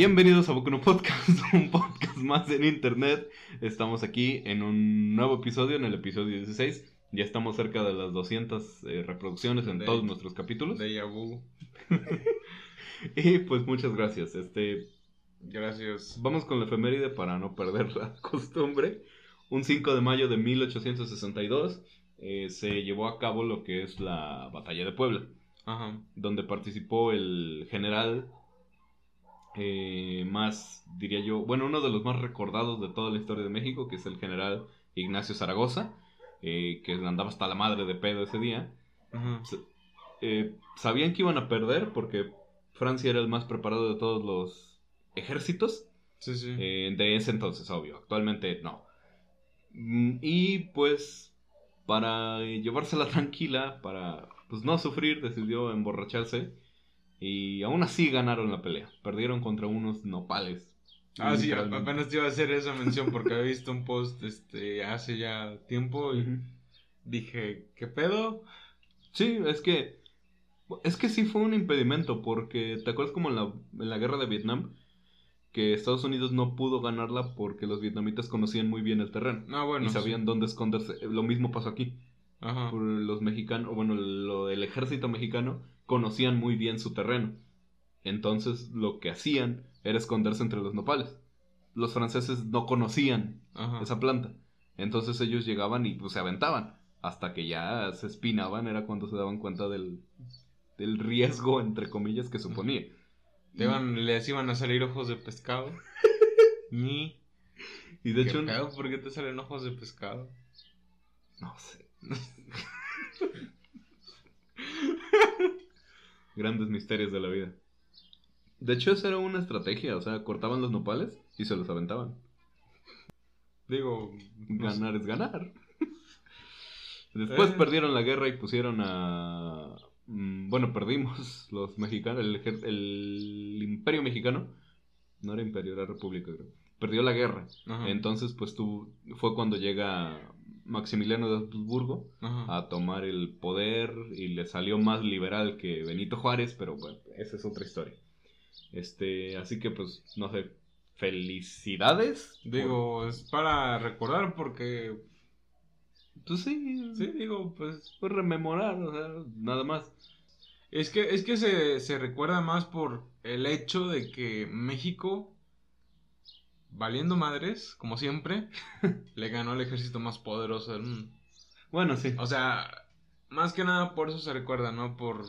Bienvenidos a Boku no Podcast, un podcast más en internet. Estamos aquí en un nuevo episodio, en el episodio 16. Ya estamos cerca de las 200 eh, reproducciones en De- todos nuestros capítulos. De Yabu. Y pues muchas gracias. Este, Gracias. vamos con la efeméride para no perder la costumbre. Un 5 de mayo de 1862 eh, se llevó a cabo lo que es la Batalla de Puebla. Ajá. donde participó el general eh, más, diría yo, bueno, uno de los más recordados de toda la historia de México, que es el general Ignacio Zaragoza, eh, que andaba hasta la madre de pedo ese día. Eh, sabían que iban a perder porque Francia era el más preparado de todos los ejércitos, Sí, sí. de ese entonces, obvio, actualmente no. Mm, Y pues, para llevársela tranquila, para pues no sufrir, decidió emborracharse. Y aún así ganaron la pelea. Perdieron contra unos nopales. ah, sí, apenas te iba a hacer esa mención porque había visto un post este hace ya tiempo y dije, ¿qué pedo? Sí, es que. Es que sí fue un impedimento, porque ¿te acuerdas como en la, en la guerra de Vietnam? Que Estados Unidos no pudo ganarla porque los vietnamitas conocían muy bien el terreno. No, bueno. y sabían dónde esconderse. Lo mismo pasó aquí. Ajá. por los mexicanos, bueno, lo, el ejército mexicano conocían muy bien su terreno. Entonces lo que hacían era esconderse entre los nopales. Los franceses no conocían Ajá. esa planta. Entonces ellos llegaban y pues, se aventaban. Hasta que ya se espinaban era cuando se daban cuenta del, del riesgo, entre comillas, que suponía. Te iban, les iban a salir ojos de pescado. Ni. Y de ¿Qué hecho... pedo? ¿Por qué te salen ojos de pescado? No sé. Grandes misterios de la vida. De hecho, esa era una estrategia. O sea, cortaban los nopales y se los aventaban. Digo, sé. Ganar es ganar. Después Eh. perdieron la guerra y pusieron a. mm, Bueno, perdimos los mexicanos. El, imperio mexicano. No era imperio, era república, creo. Perdió la guerra. Ajá. Entonces, pues tú. Fue cuando llega Maximiliano de Habsburgo Ajá. a tomar el poder y le salió más liberal que Benito Juárez, pero bueno, esa es otra historia. Este, así que pues, no sé, felicidades. Digo, es para recordar porque. Por- pues sí, Sí, digo, pues. pues rememorar, o sea, nada más. Es que, es que se, se recuerda más por el hecho de que México, valiendo madres, como siempre, le ganó al ejército más poderoso del mundo. Bueno, sí, O sea, más que nada por eso se recuerda, ¿no? Por...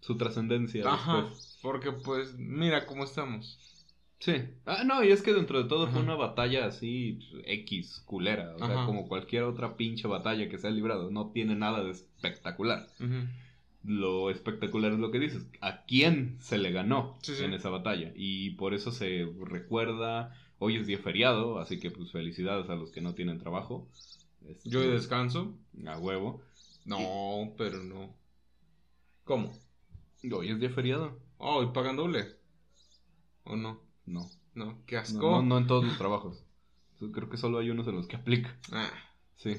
su trascendencia. Ajá, después. porque pues mira cómo estamos. Sí. Ah, no, y es que dentro de todo fue Ajá. una batalla así X, culera, o sea, Ajá. como cualquier otra pinche batalla que se ha librado, no tiene nada de espectacular. Ujú. Lo espectacular es lo que dices. ¿A quién se le ganó Sí, sí. en esa batalla? Y por eso se recuerda. Hoy es día feriado, así que pues felicidades a los que no tienen trabajo. Este, Yo de descanso. A huevo. No, pero no. ¿Cómo? Hoy es día feriado. Oh, ¿y pagan doble? ¿O no? No. No, qué No, asco. no, no en todos los trabajos. Creo que solo hay unos en los que aplica. Ah, Sí.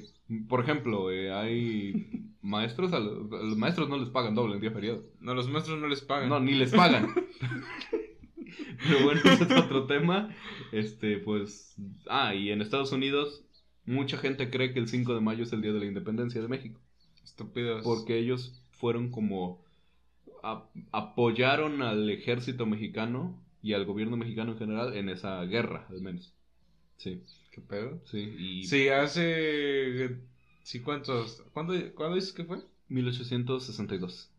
Por ejemplo, eh, hay maestros, a los, a los maestros no les pagan doble en día feriado. no, los maestros no les pagan. No, ni les pagan. Pero bueno, ese es otro tema. Este, pues. Ah, y en Estados Unidos, mucha gente cree que el 5 de mayo es el día de la independencia de México. Estúpidos. Porque ellos fueron como. a- apoyaron al ejército mexicano y al gobierno mexicano en general en esa guerra, al menos. Sí, ¿Qué pedo? sí. Y Sí, hace... Sí, ¿cuántos? ¿Cuándo, ¿Cuándo dices que fue? 1862.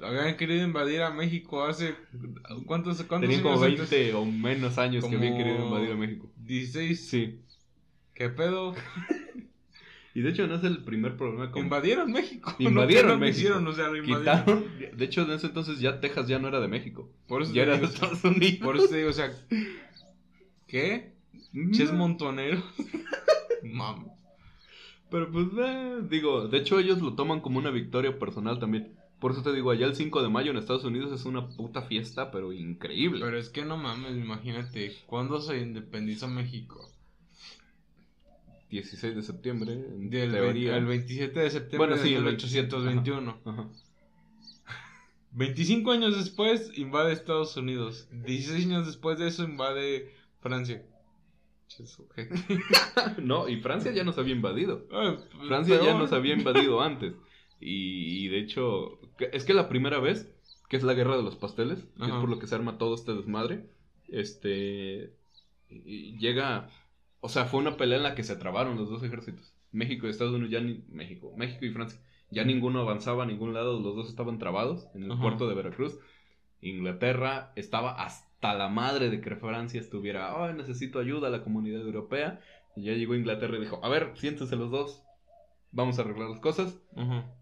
Habían querido invadir a México hace... ¿Cuántos, cuántos Tenían como años antes? 20 o menos años que habían Como querido invadir a México. 16. Sí. ¿Qué pedo? Y de hecho no es el primer problema con Invadieron México. Invadieron no, México. quisieron, o sea, invadieron. Quitaron, de hecho en ese entonces ya Texas ya no era de México, Por eso ya era de digo, Estados Unidos. por eso te digo, o sea... ¿Qué? Mm, ¿Ches montonero? Mames. Pero pues eh, digo, de hecho ellos lo toman como una victoria personal también. Por eso te digo, allá el 5 de mayo en Estados Unidos es una puta fiesta, pero increíble. Pero es que no mames, imagínate, ¿cuándo se independizó México? 16 de septiembre, en Del teoría. el 27 de septiembre Bueno, de sí, el 1821. Ajá. 25 años después invade Estados Unidos. 16 años después de eso invade Francia. no, y Francia ya nos había invadido. Francia ya nos había invadido antes. Y, y de hecho, es que la primera vez, que es la guerra de los pasteles, que es por lo que se arma todo este desmadre, este, llega, o sea, fue una pelea en la que se trabaron los dos ejércitos. México y Estados Unidos ya ni, México, México y Francia, ya ninguno avanzaba a ningún lado, los dos estaban trabados en el Ajá. puerto de Veracruz. Inglaterra estaba hasta la madre de que Francia estuviera, "Ay, necesito ayuda a la comunidad europea. Y ya llegó Inglaterra y dijo, a ver, siéntense los dos, vamos a arreglar las cosas.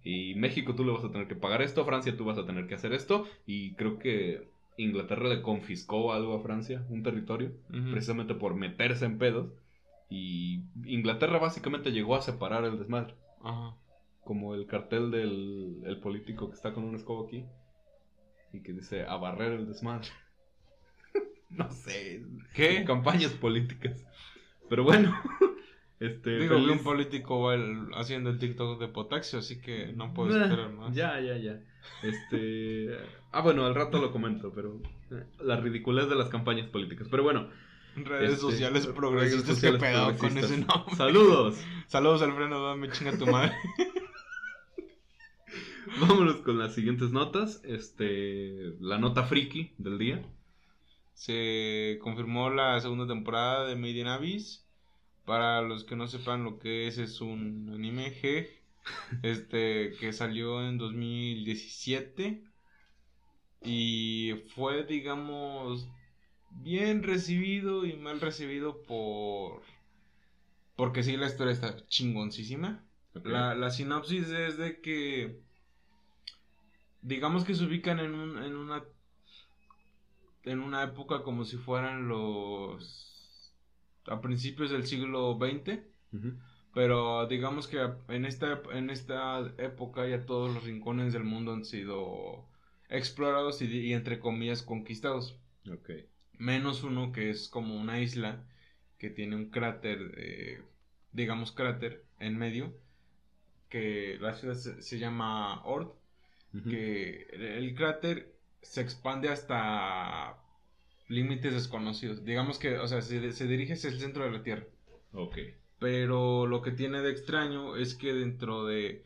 Y México tú le vas a tener que pagar esto, Francia tú vas a tener que hacer esto. Y creo que Inglaterra le confiscó algo a Francia, un territorio, precisamente por meterse en pedos. Y Inglaterra básicamente llegó a separar el desmadre. Ajá. Como el cartel del el político que está con un escobo aquí. Y que dice a barrer el desmadre. no sé. ¿Qué? Campañas políticas. Pero bueno. Este, Digo que un político va el- haciendo el TikTok de Potaxio, así que no puedo esperar más. Ya, ya, ya. Este. Ah, bueno, al rato lo comento, pero. eh, La ridiculez de las campañas políticas. Pero bueno. Redes este, sociales progresistas, sociales qué pedo con ese nombre. Saludos. Saludos, Alfredo, me chinga tu madre. Vámonos con las siguientes notas. Este. La nota friki del día. Se confirmó la segunda temporada de Made in Abyss. Para los que no sepan lo que es, es un anime G. Este que salió en 2017. Y fue, digamos, bien recibido y mal recibido por. Porque sí, la historia está chingoncísima. La, la sinopsis es de que. Digamos que se ubican en, un, en una. En una época como si fueran los. A principios del siglo XX. Ujú. Pero digamos que en esta, en esta época ya todos los rincones del mundo han sido explorados y, y entre comillas conquistados. Menos uno que es como una isla que tiene un cráter, eh, digamos cráter en medio, que la ciudad se, se llama Ord, que el, el cráter se expande hasta límites desconocidos. Digamos que, o sea, se, se dirige hacia el centro de la Tierra. Ok. Pero lo que tiene de extraño es que dentro de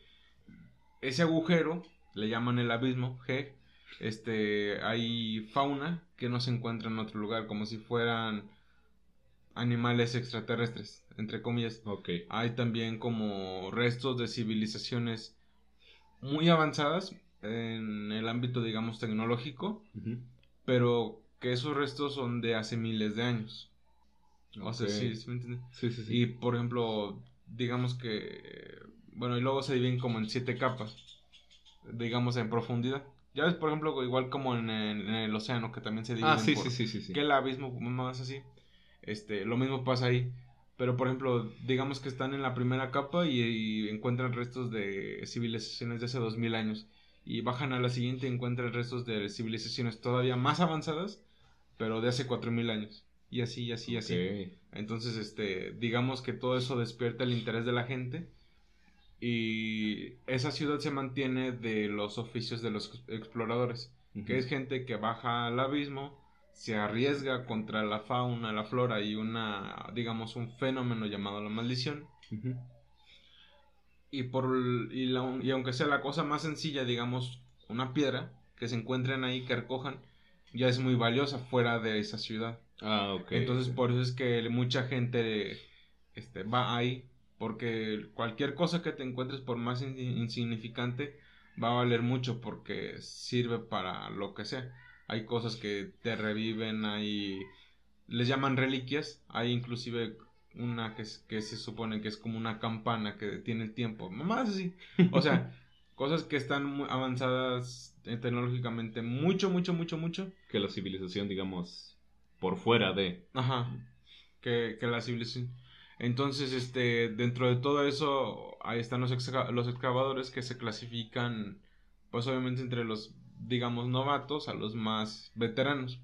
ese agujero, le llaman el abismo, G, este, hay fauna que no se encuentra en otro lugar, como si fueran animales extraterrestres, entre comillas. Ok. Hay también como restos de civilizaciones muy avanzadas en el ámbito, digamos, tecnológico, pero que esos restos son de hace miles de años. O sea, sí, sí me entiendes. Sí, sí, sí. Y por ejemplo, digamos que, bueno, y luego se dividen como en siete capas, digamos en profundidad. Ya ves, por ejemplo, igual como en, el- en el océano, que también se dividen Ah, sí, por- sí, sí, sí, sí. que el abismo más así. Este, lo mismo pasa ahí. Pero por ejemplo, digamos que están en la primera capa y, y encuentran restos de civilizaciones de hace 2000 años. Y bajan a la siguiente y encuentran restos de civilizaciones todavía más avanzadas, pero de hace 4000 años. Y así, y así, y así. Entonces, este, digamos que todo eso despierta el interés de la gente y esa ciudad se mantiene de los oficios de los exploradores, que es gente que baja al abismo, se arriesga contra la fauna, la flora y una, digamos, un fenómeno llamado la maldición. Ujú. Y, por, y, la- y aunque sea la cosa más sencilla, digamos, una piedra que se encuentren ahí, que recojan, ya es muy valiosa fuera de esa ciudad. Ah, ok. Entonces, por eso es que mucha gente este, va ahí, porque cualquier cosa que te encuentres, por más in- insignificante, va a valer mucho porque sirve para lo que sea. Hay cosas que te reviven, hay... Les llaman reliquias, hay inclusive una que, se supone que es como una campana que detiene el tiempo, más así. O sea, cosas que están muy avanzadas eh, tecnológicamente mucho, mucho, mucho, mucho. Que la civilización, digamos, por fuera de... Ajá. Que, que la civilización. Entonces, este, dentro de todo eso, ahí están los, exca- los excavadores que se clasifican, pues obviamente entre los, digamos, novatos a los más veteranos.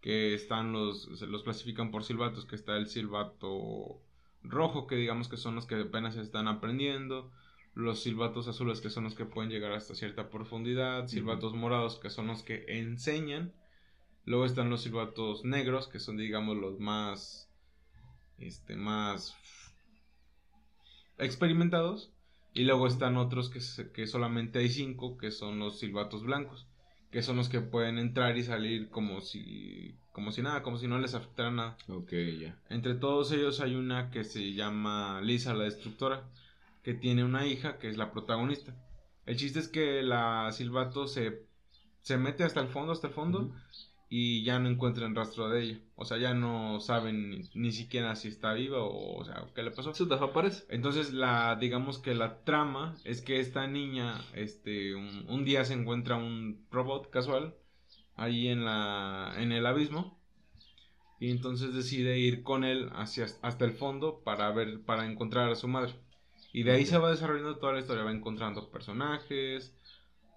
Que están los, se los clasifican por silbatos, que está el silbato rojo, que digamos que son los que apenas están aprendiendo. los silbatos azules que son los que pueden llegar hasta cierta profundidad, silbatos morados que son los que enseñan, luego están los silbatos negros que son digamos los más este más experimentados. Y luego están otros que, que solamente hay cinco que son los silbatos blancos que son los que pueden entrar y salir como si como si nada, como si no les afectara nada. Ok, ya. Entre todos ellos hay una que se llama Lisa la destructora, que tiene una hija que es la protagonista. El chiste es que la Silvato se, se mete hasta el fondo, hasta el fondo, y ya no encuentran rastro de ella. O sea, ya no saben ni, siquiera si está viva o, o sea, qué le pasó. Se desaparece. Entonces, la, digamos que la trama es que esta niña, este, un, día se encuentra un robot casual ahí en la, en el abismo. Y entonces decide ir con él hacia, hasta el fondo para ver, para encontrar a su madre. Y de ahí se va desarrollando toda la historia, va encontrando personajes,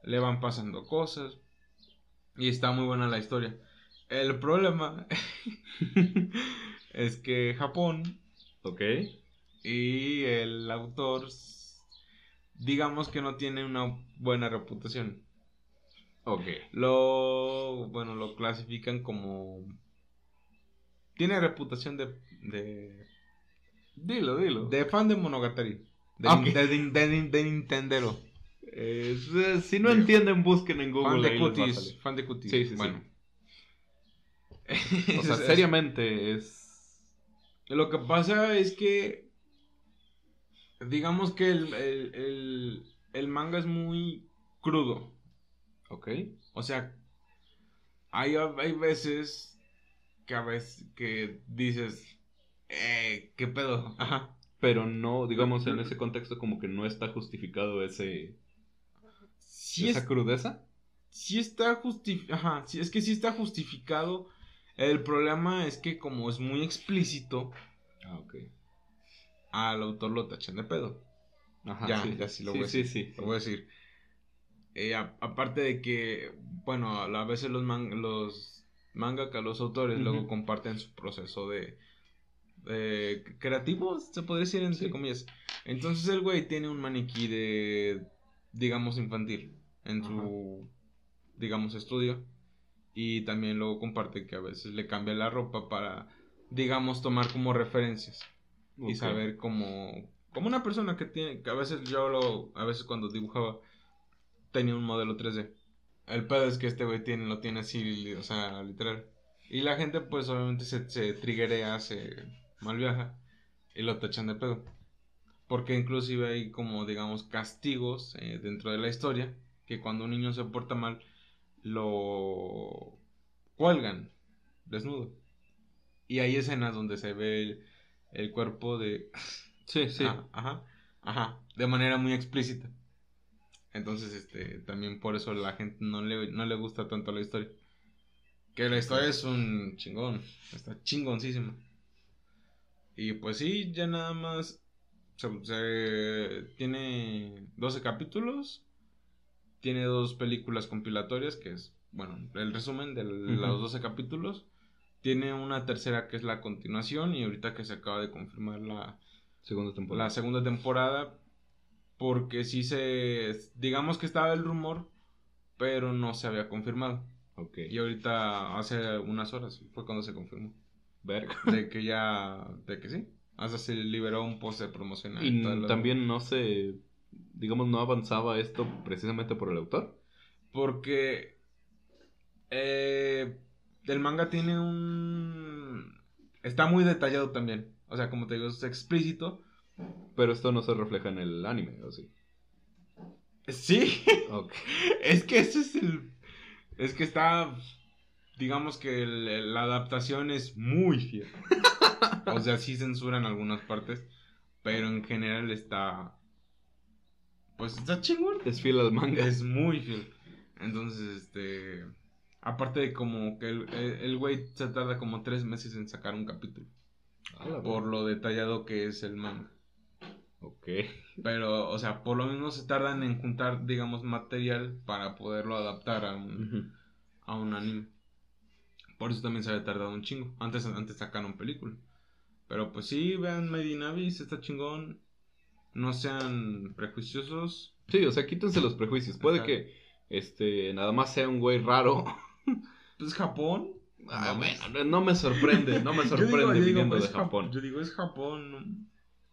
le van pasando cosas. Y está muy buena la historia. El problema es que Japón. Ok. Y el autor. Digamos que no tiene una buena reputación. Ok. Lo. Bueno, lo clasifican como. Tiene reputación de. de dilo, dilo. De fan de Monogatari. De, Ah, de, de, de Nintendero. Eh, si no entienden, busquen en Google. Fan de salir. Fan de cuties. Sí, sí, sí. bueno. O sea, seriamente es. Lo que pasa es que. Digamos que el, el, el, el manga es muy crudo. Ok. O sea, hay, hay veces que a veces que dices, eh, ¿qué pedo? Ajá. Pero no, digamos, en ese contexto, como que no está justificado ese. Sí, esa es- crudeza. sí está justificado. Ajá, sí, es que sí está justificado. El problema es que como es muy explícito, Ah, ok. al autor lo tachan de pedo. Ajá, Ya, sí, ya sí lo voy a decir. sí. Lo voy a decir. Eh, a- aparte de que, bueno, a veces los, man- los mangaka, los autores, luego comparten su proceso de, de creativo, se podría decir entre Sí. comillas. Entonces el güey tiene un maniquí de, digamos, infantil en su, digamos, estudio. Y también luego comparte que a veces le cambia la ropa para, digamos, tomar como referencias y saber como como una persona que tiene que a veces yo lo a veces cuando dibujaba tenía un modelo 3D el pedo es que este güey tiene lo tiene así o sea literal. Y la gente pues obviamente se, se triguea se mal viaja y lo tachan de pedo porque inclusive hay como digamos castigos eh, dentro de la historia que cuando un niño se porta mal lo cuelgan desnudo y hay escenas donde se ve el, el cuerpo de Sí, sí. Ajá, ajá, ajá, de manera muy explícita. Entonces, este, también por eso la gente no le, no le gusta tanto la historia. Que la historia es un chingón, está chingoncísima. Y pues sí, ya nada más se, se- tiene 12 capítulos, tiene dos películas compilatorias, que es, bueno, el resumen de los Ujú. 12 capítulos. Tiene una tercera que es la continuación y ahorita que se acaba de confirmar la, Segunda temporada. la segunda temporada porque sí se digamos que estaba el rumor pero no se había confirmado Ok. y ahorita hace unas horas fue cuando se confirmó Verga. de que ya de que sí hasta se liberó un post promocional Y también no se. Digamos, no avanzaba esto precisamente por el autor. porque eh, el manga tiene un está muy detallado también o sea como te digo es explícito Pero esto no se refleja en el anime, ¿o sí? sí. Es que ese es el. Es que está. Digamos que el- la adaptación es muy fiel. O sea, sí censuran algunas partes. Pero en general está. Pues está chingón. Es fiel al manga. Es muy fiel. Entonces, este. Aparte de como que el, güey se tarda como tres meses en sacar un capítulo. Por lo detallado que es el manga. Ok. Pero, o sea, por lo mismo se tardan en juntar, digamos, material para poderlo adaptar a un, a un anime. Por eso también se había tardado un chingo. Antes, antes sacaron película. Pero pues sí, vean Made in Abyss, está chingón. no sean prejuiciosos. Sí, o sea, quítense los prejuicios. Puede Ajá. que este nada más sea un güey raro. Pues Japón. Ah, Vamos. bueno, no me sorprende, no me Yo sorprende digo- yo digo, viniendo pues, de Jap- Japón. Yo digo, es Japón. no-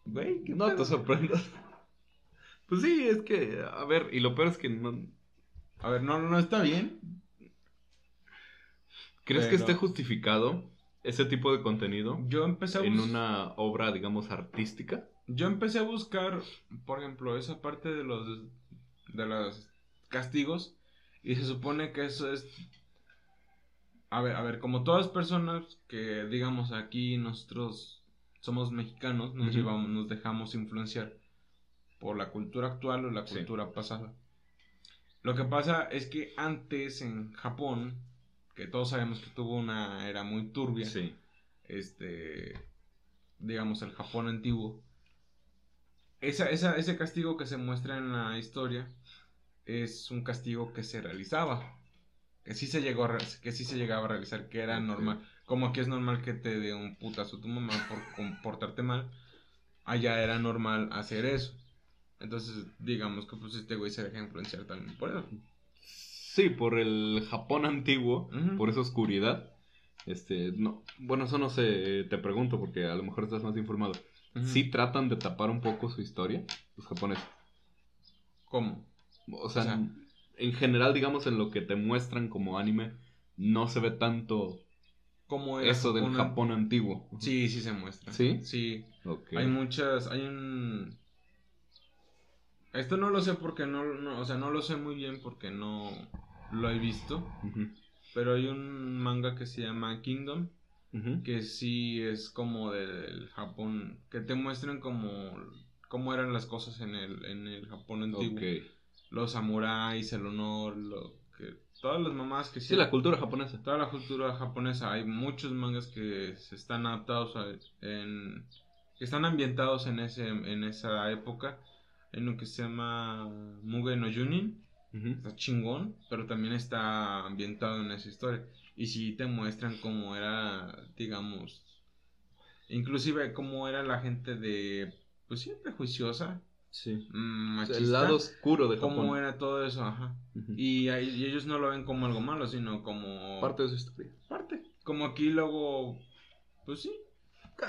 Güey, ¿qué No pedo? te sorprendas. Pues sí, es que, a ver, y lo peor es que no... A ver, no, no está bien. ¿Crees que esté justificado ese tipo de contenido Yo empecé a en una obra, digamos, artística? Yo empecé a buscar, por ejemplo, esa parte de los de los castigos y se supone que eso es a ver, a ver, como todas personas que digamos aquí nosotros somos mexicanos, nos llevamos nos dejamos influenciar por la cultura actual o la Sí. cultura pasada. Lo que pasa es que antes en Japón, que todos sabemos que tuvo una era muy turbia, Sí. este, digamos, el Japón antiguo. Esa, esa- ese castigo que se muestra en la historia es un castigo que se realizaba. Que sí se llegó a que sí se llegaba a realizar, que era normal. Como aquí es normal que te dé un putazo tu mamá por comportarte mal, allá era normal hacer eso. Entonces, digamos que pues este güey se deja influenciar también por eso. Sí, por el Japón antiguo, por esa oscuridad. Este, no, bueno, eso no sé, te pregunto porque a lo mejor estás más informado. Ujú. ¿Sí tratan de tapar un poco su historia, los japoneses? ¿Cómo? O sea, O sea- en general, digamos, en lo que te muestran como anime, no se ve tanto ¿Cómo era eso del Japón? Japón antiguo. Sí, sí se muestra. ¿Sí? Sí. Ok. Hay muchas, hay un... Esto no lo sé porque no, no, o sea, no lo sé muy bien porque no lo he visto, pero hay un manga que se llama Kingdom, que sí es como del Japón, que te muestran como cómo eran las cosas en el, en el Japón antiguo. Los samuráis, el honor, lo que todas las mamás que Sí, la cultura japonesa. toda la cultura japonesa. Hay muchos mangas que se están adaptados a, en que están ambientados en ese en esa época. Hay uno que se llama Mugen no Junin, Ujú. está chingón, pero también está ambientado en esa historia. Y si te muestran cómo era, digamos, inclusive cómo era la gente de, pues sí, prejuiciosa, Sí. mm, machista, el lado oscuro de Japón. cómo era todo eso, ajá. Ujú. Y, ahí- y ellos no lo ven como algo malo, sino como Parte de su historia. parte. Como aquí luego, pues sí.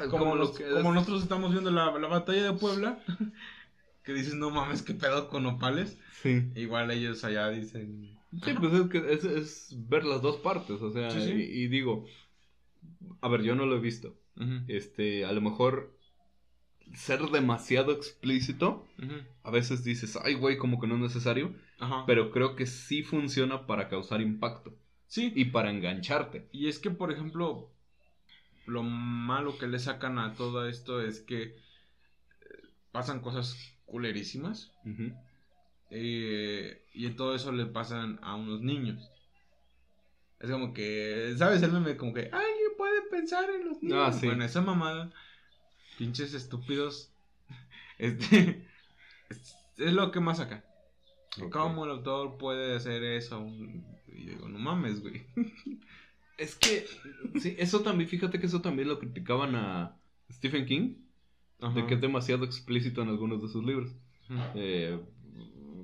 Como, Como, lo los- como nosotros estamos viendo la, la batalla de Puebla, que dices, no mames, qué pedo con opales. Sí. Igual ellos allá dicen... Sí, pues es que es, es ver las dos partes, o sea, Sí, sí. Y, y digo, a ver, yo no lo he visto. Ujú, Este, a lo mejor ser demasiado explícito, ujú, a veces dices, ay, güey, como que no es necesario, Ajá. pero creo que sí funciona para causar impacto sí, y para engancharte. y es que, por ejemplo, lo malo que le sacan a todo esto es que eh, pasan cosas culerísimas. Eh, y todo eso le pasan a unos niños. Es como que, ¿sabes? El meme como que alguien puede pensar en los niños. Ah, sí. Bueno, esa mamada, pinches estúpidos. Este es, es lo que más saca. Ok. ¿Cómo el autor puede hacer eso? Y digo, no mames, güey. Es que, sí, eso también, fíjate que eso también lo criticaban a Stephen King, de que es demasiado explícito en algunos de sus libros. Eh,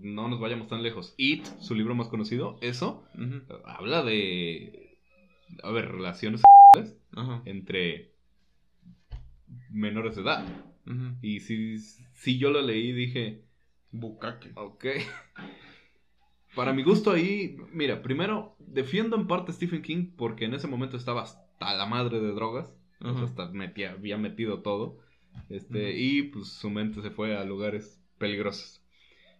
no nos vayamos tan lejos. It, su libro más conocido, eso habla de, a ver, relaciones entre menores de edad. Y si, si yo lo leí, dije, Bukake. ok. Para mi gusto ahí, mira, primero, defiendo en parte a Stephen King porque en ese momento estaba hasta la madre de drogas. O sea, Ajá. hasta metía, había metido todo. Este, y pues su mente se fue a lugares peligrosos.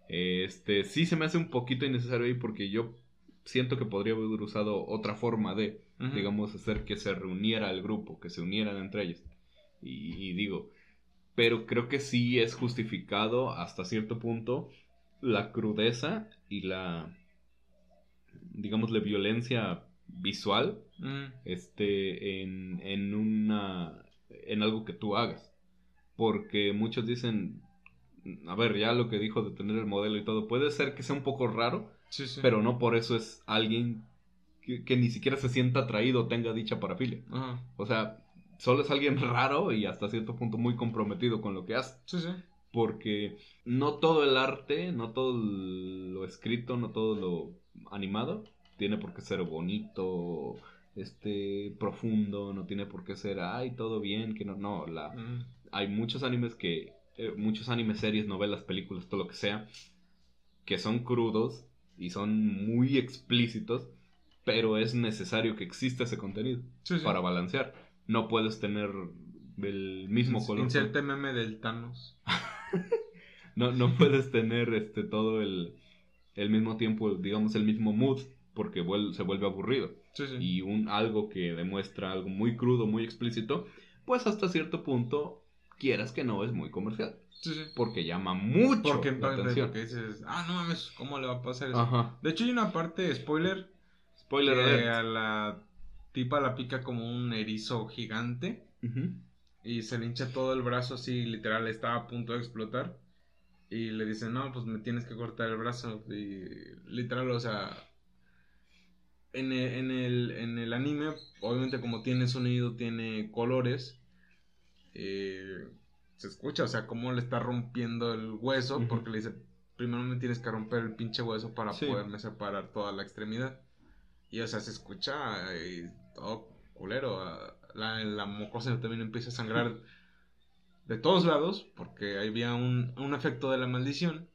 Este, sí se me hace un poquito innecesario ahí porque yo siento que podría haber usado otra forma de, digamos, hacer que se reuniera el grupo, que se unieran entre ellos. Y, y digo, pero creo que sí es justificado hasta cierto punto la crudeza y la, digamos, la violencia visual Ujú. este, en, en una, en algo que tú hagas. Porque muchos dicen, a ver, ya lo que dijo de tener el modelo y todo, puede ser que sea un poco raro, Sí, sí. pero no por eso es alguien que, que ni siquiera se sienta atraído o tenga dicha parafilia. Ajá. O sea, solo es alguien raro y hasta cierto punto muy comprometido con lo que hace. Sí, sí. porque no todo el arte, no todo lo escrito, no todo lo animado tiene por qué ser bonito, este profundo, no tiene por qué ser ay, todo bien, que no, no, la Mm. Hay muchos animes que eh, muchos animes, series, novelas, películas, todo lo que sea que son crudos y son muy explícitos, pero es necesario que exista ese contenido Sí, sí. para balancear. No puedes tener el mismo color. Inserte meme del Thanos. No, no puedes tener este todo el, el mismo tiempo, digamos, el mismo mood, porque vuel- se vuelve aburrido. Sí, sí. Y un algo que demuestra algo muy crudo, muy explícito, pues hasta cierto punto, quieras que no, es muy comercial. Sí, sí. Porque llama mucho Porque la atención. porque dices, ah, no mames, ¿cómo le va a pasar eso? Ajá. De hecho, hay una parte, spoiler, Spoiler que a la tipa la pica como un erizo gigante Ujú. y se le hincha todo el brazo así, literal, estaba a punto de explotar. Y le dicen, no, pues me tienes que cortar el brazo. Y literal, o sea, en el, en el, en el anime, obviamente como tiene sonido, tiene colores, eh, se escucha, o sea, cómo le está rompiendo el hueso, porque le dice, primero me tienes que romper el pinche hueso para Sí. poderme separar toda la extremidad. Y o sea, se escucha y todo culero. ah, La, la mucosa también empieza a sangrar de todos lados, porque había un, un efecto de la maldición,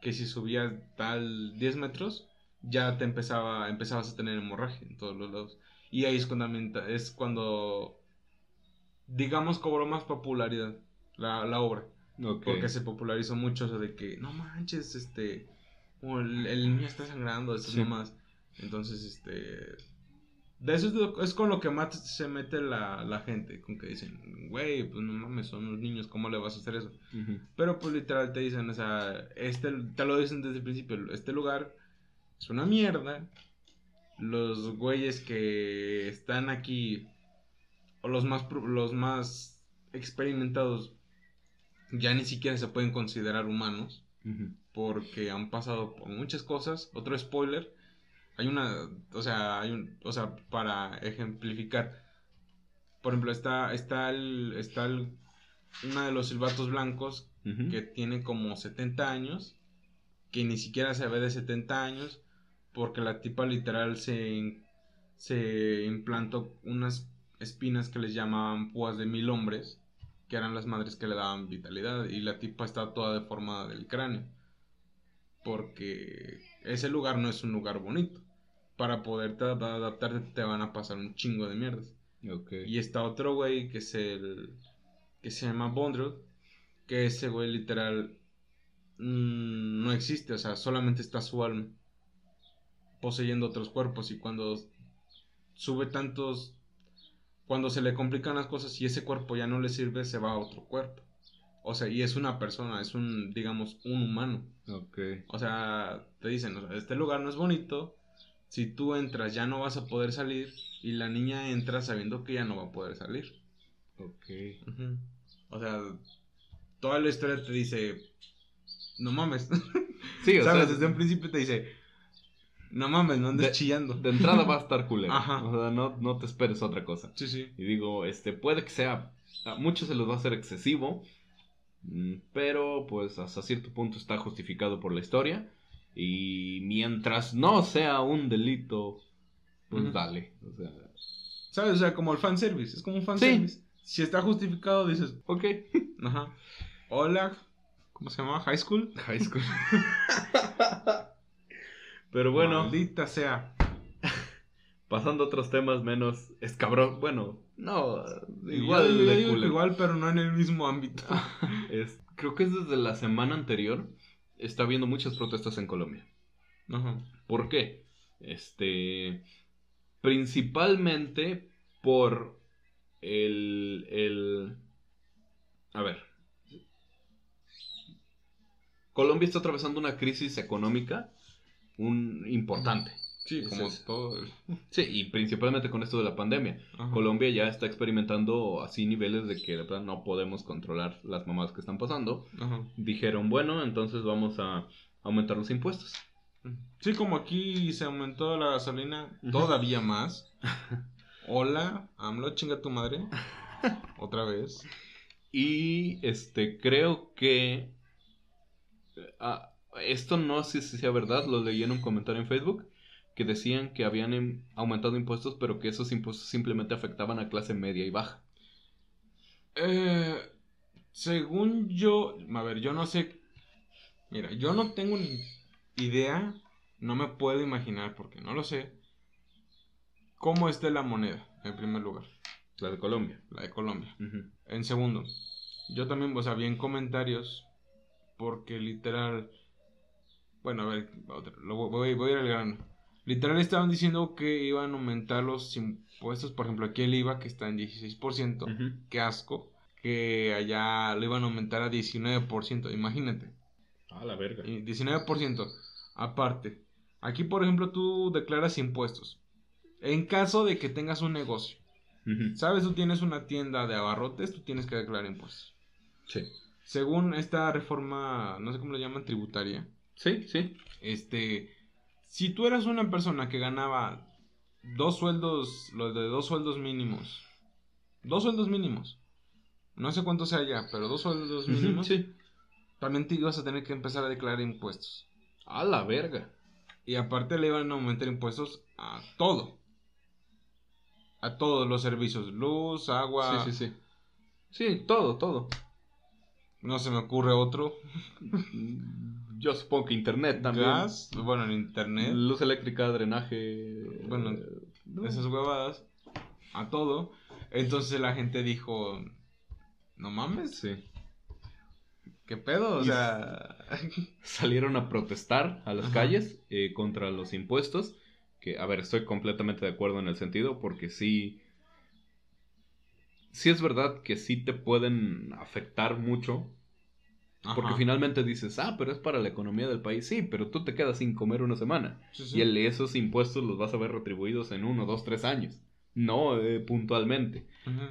que si subías tal 10 metros, ya te empezaba, empezabas a tener hemorragia en todos los lados. Y ahí es cuando, es cuando digamos, cobró más popularidad la, la obra. Porque se popularizó mucho eso de que, no manches, este, el, el niño está sangrando, esas Sí. nomás. Entonces, este, de eso es, lo- es con lo que más se mete la, la gente, con que dicen, güey, pues no mames, son los niños, ¿cómo le vas a hacer eso? Pero pues literal te dicen, o sea, este, te lo dicen desde el principio, este lugar es una mierda. Los güeyes que están aquí, o los más, los más experimentados, ya ni siquiera se pueden considerar humanos, porque han pasado por muchas cosas. Otro spoiler, hay una, o sea, hay un, o sea, para ejemplificar, por ejemplo, está, está el, está el, uno de los silbatos blancos que tiene como 70 años, que ni siquiera se ve de 70 años, porque la tipa literal se, se implantó unas espinas que les llamaban púas de mil hombres, que eran las madres que le daban vitalidad, y la tipa está toda deformada del cráneo, porque ese lugar no es un lugar bonito. Para poderte ad- adaptarte te van a pasar un chingo de mierdas. Y está otro güey que es el. que se llama Bondrod. Que ese güey literal. mm, no existe, o sea, solamente está su alma. Poseyendo otros cuerpos. Y cuando sube tantos. Cuando se le complican las cosas y ese cuerpo ya no le sirve, se va a otro cuerpo. O sea, y es una persona, es un, digamos, un humano. Ok. O sea, te dicen, o sea, este lugar no es bonito. Si tú entras ya no vas a poder salir. Y la niña entra sabiendo que ya no va a poder salir. Ok. O sea, toda la historia te dice, no mames. Sí, o ¿Sabes? sea, Desde un principio te dice, no mames, no andes De- chillando. de entrada va a estar culero. Ajá. O sea, no, no te esperes otra cosa. Sí, sí. Y digo, este, puede que sea, a muchos se los va a hacer excesivo, mm, pero pues hasta cierto punto está justificado por la historia. Y mientras no sea un delito, pues dale. O sea, ¿Sabes? O sea, como el fanservice. Es como un fanservice. Si está justificado, dices, ok. ajá. Hola, ¿cómo se llama? High School. High school. pero bueno, Maldita sea. pasando a otros temas menos escabrón. Bueno, no, Igual, igual yo, de culero. igual, pero no en el mismo ámbito. Es- creo que es desde la semana anterior. Está habiendo muchas protestas en Colombia. Ajá. ¿Por qué? Este. Principalmente por el. el a ver. Colombia está atravesando una crisis económica un, importante. Sí, como es- todo. Sí, y principalmente con esto de la pandemia. Ajá. Colombia ya está experimentando así niveles de que de verdad no podemos controlar las mamadas que están pasando. Ajá. Dijeron, bueno, entonces vamos a aumentar los impuestos. Sí, como aquí se aumentó la gasolina todavía más. Hola, AMLO, chinga tu madre. Otra vez. Y este, creo que. ah, esto no sé si sea verdad, lo leí en un comentario en Facebook. Que decían que habían aumentado impuestos, pero que esos impuestos simplemente afectaban a clase media y baja. Eh, según yo, a ver, yo no sé. Mira, yo no tengo ni idea, no me puedo imaginar porque no lo sé. ¿Cómo esté la moneda? En primer lugar, La de Colombia. la de Colombia. En segundo, yo también, o sea, vi en comentarios porque literal. Bueno, a ver, otra, lo voy, voy- a ir al grano. Literal estaban diciendo que iban a aumentar los impuestos, por ejemplo, aquí el IVA que está en 16%. Ujú. qué asco, que allá lo iban a aumentar a 19%, imagínate, A la verga. y 19%. Aparte, aquí por ejemplo tú declaras impuestos. En caso de que tengas un negocio, sabes, tú tienes una tienda de abarrotes, tú tienes que declarar impuestos. Sí. Según esta reforma, no sé cómo le llaman, tributaria, Sí, sí. este, si tú eras una persona que ganaba dos sueldos, los de dos sueldos mínimos, dos sueldos mínimos, no sé cuánto sea ya, pero dos sueldos mínimos, Sí. también te ibas a tener que empezar a declarar impuestos. A la verga. Y aparte le iban a aumentar impuestos a todo. A todos los servicios, luz, agua, Sí, sí, sí. Sí, todo, todo. no se me ocurre otro, Yo supongo que internet también. gas, bueno, en internet, Luz eléctrica, drenaje. Bueno, eh, no. esas huevadas, a todo. Entonces la gente dijo, no mames, Sí. ¿qué pedo? O Y- sea, Salieron a protestar a las Ajá. calles eh, contra los impuestos. Que, a ver, estoy completamente de acuerdo en el sentido, porque sí. Sí es verdad que sí te pueden afectar mucho. Porque finalmente dices, ah, pero es para la economía del país. Sí, pero tú te quedas sin comer una semana. Sí, sí. Y el, esos impuestos los vas a ver retribuidos en uno, dos, tres años. No eh, puntualmente.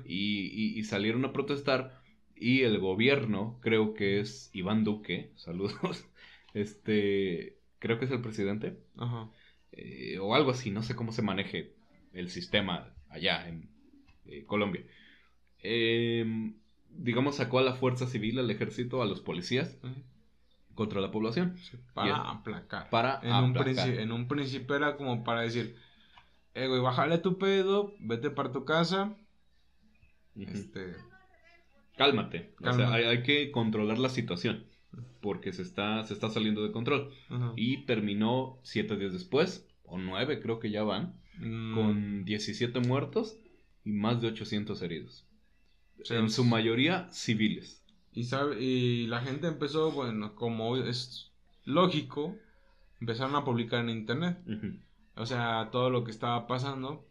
Y, y- y salieron a protestar. Y el gobierno, creo que es Iván Duque, saludos. Este, creo que es el presidente. Ajá. eh, o algo así, no sé cómo se maneje el sistema allá en eh, Colombia. Em, digamos, sacó a la fuerza civil, al ejército, a los policías contra la población. Para aplacar. Para en, un en un principio era como para decir, eh, güey, bájale tu pedo, vete para tu casa. Este, Cálmate. O sea, hay, hay que controlar la situación. Porque se está, se está saliendo de control. Y terminó siete días después, o nueve creo que ya van, Mm, con 17 muertos y más de 800 heridos. Sí, en su mayoría civiles. Y, sabe, y la gente empezó, bueno, como es lógico, empezaron a publicar en internet. O sea, todo lo que estaba pasando.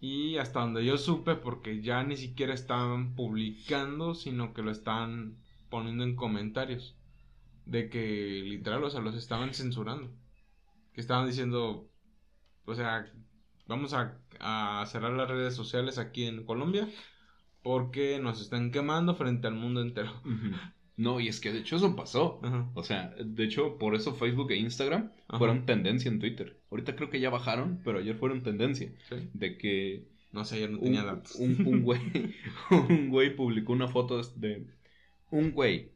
Y hasta donde yo supe, porque ya ni siquiera estaban publicando, sino que lo estaban poniendo en comentarios. De que literal, o sea, los estaban censurando. Que estaban diciendo, o sea, vamos a, a cerrar las redes sociales aquí en Colombia. Porque nos están quemando frente al mundo entero. No, y es que de hecho eso pasó. Ajá. O sea, de hecho, por eso Facebook e Instagram Ajá. fueron tendencia en Twitter. Ahorita creo que ya bajaron, pero ayer fueron tendencia. Sí. De que No sé, yo no un, tenía datos. un, un güey, un güey publicó una foto de... Un güey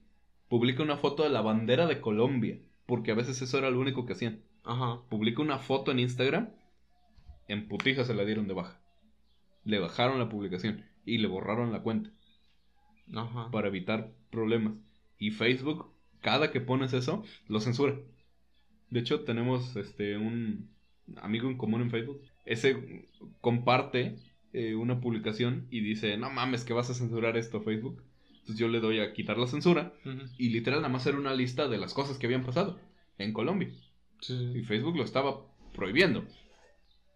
publica una foto de la bandera de Colombia. Porque a veces eso era lo único que hacían. Ajá. Publica una foto en Instagram. En putija se la dieron de baja. Le bajaron la publicación y le borraron la cuenta. Ajá. para evitar problemas. Y Facebook, cada que pones eso, lo censura. De hecho, tenemos este un amigo en común en Facebook. Ese comparte eh, una publicación y dice, no mames, que vas a censurar esto Facebook. Entonces yo le doy a quitar la censura y literal nada más era una lista de las cosas que habían pasado en Colombia. Sí. Y Facebook lo estaba prohibiendo.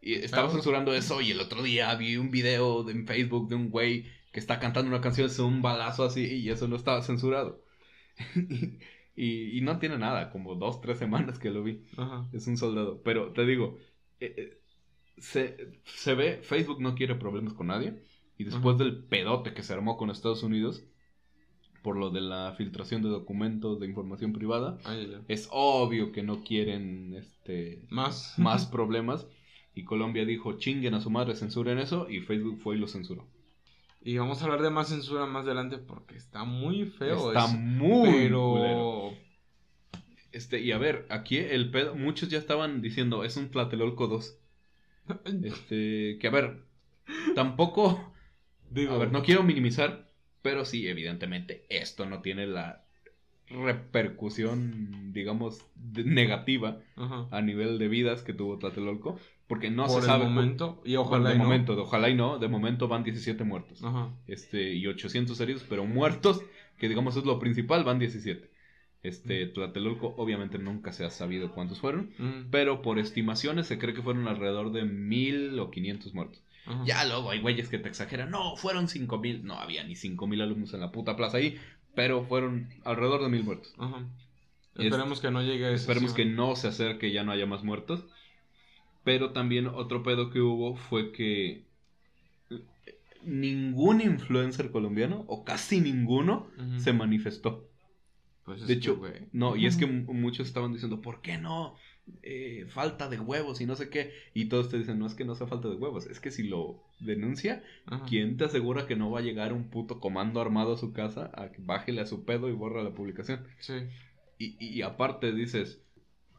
Y estaba censurando eso y el otro día vi un video de- en Facebook de un güey que está cantando una canción, es un balazo así y eso no estaba censurado. y, y no tiene nada, como dos, tres semanas que lo vi. Ajá. Es un soldado. Pero te digo, eh, eh, se, se ve, Facebook no quiere problemas con nadie. Y después Ajá. del pedote que se armó con Estados Unidos, por lo de la filtración de documentos de información privada, ay. es obvio que no quieren este Más. más problemas. Y Colombia dijo, chinguen a su madre, censuren eso. Y Facebook fue y lo censuró. Y vamos a hablar de más censura más adelante porque está muy feo. Está eso. muy Pero. culero. Este, y a ver, aquí el pedo, muchos ya estaban diciendo, es un Tlatelolco 2. Este, que a ver, tampoco, Digo, a ver, no quiero minimizar, pero sí, evidentemente, esto no tiene la repercusión, digamos, de- negativa Ajá. a nivel de vidas que tuvo Tlatelolco, porque no Por se sabe. el momento. Y ojalá de y no. momento, ojalá y no, de momento van 17 muertos. Ajá. Este, y 800 heridos, pero muertos, que digamos es lo principal, van 17. Este, Tlatelolco obviamente nunca se ha sabido cuántos fueron, Mm, pero por estimaciones se cree que fueron alrededor de 1000 o 500 muertos. ajá. Ya luego hay güeyes que te exageran, no, fueron 5000, no había ni 5000 alumnos en la puta plaza ahí, pero fueron alrededor de 1000 muertos. Ajá. Es- Esperemos que no llegue a ese Esperemos que no se acerque, ya no haya más muertos. Pero también otro pedo que hubo fue que ningún influencer colombiano, o casi ninguno, se manifestó. Pues es De hecho, güey. no, y es que mu- muchos estaban diciendo, ¿por qué no? Eh, falta de huevos y no sé qué. Y todos te dicen, no es que no sea falta de huevos, es que si lo denuncia, Ajá. ¿quién te asegura que no va a llegar un puto comando armado a su casa a que bájele a su pedo y borra la publicación? Sí. Y, y aparte dices,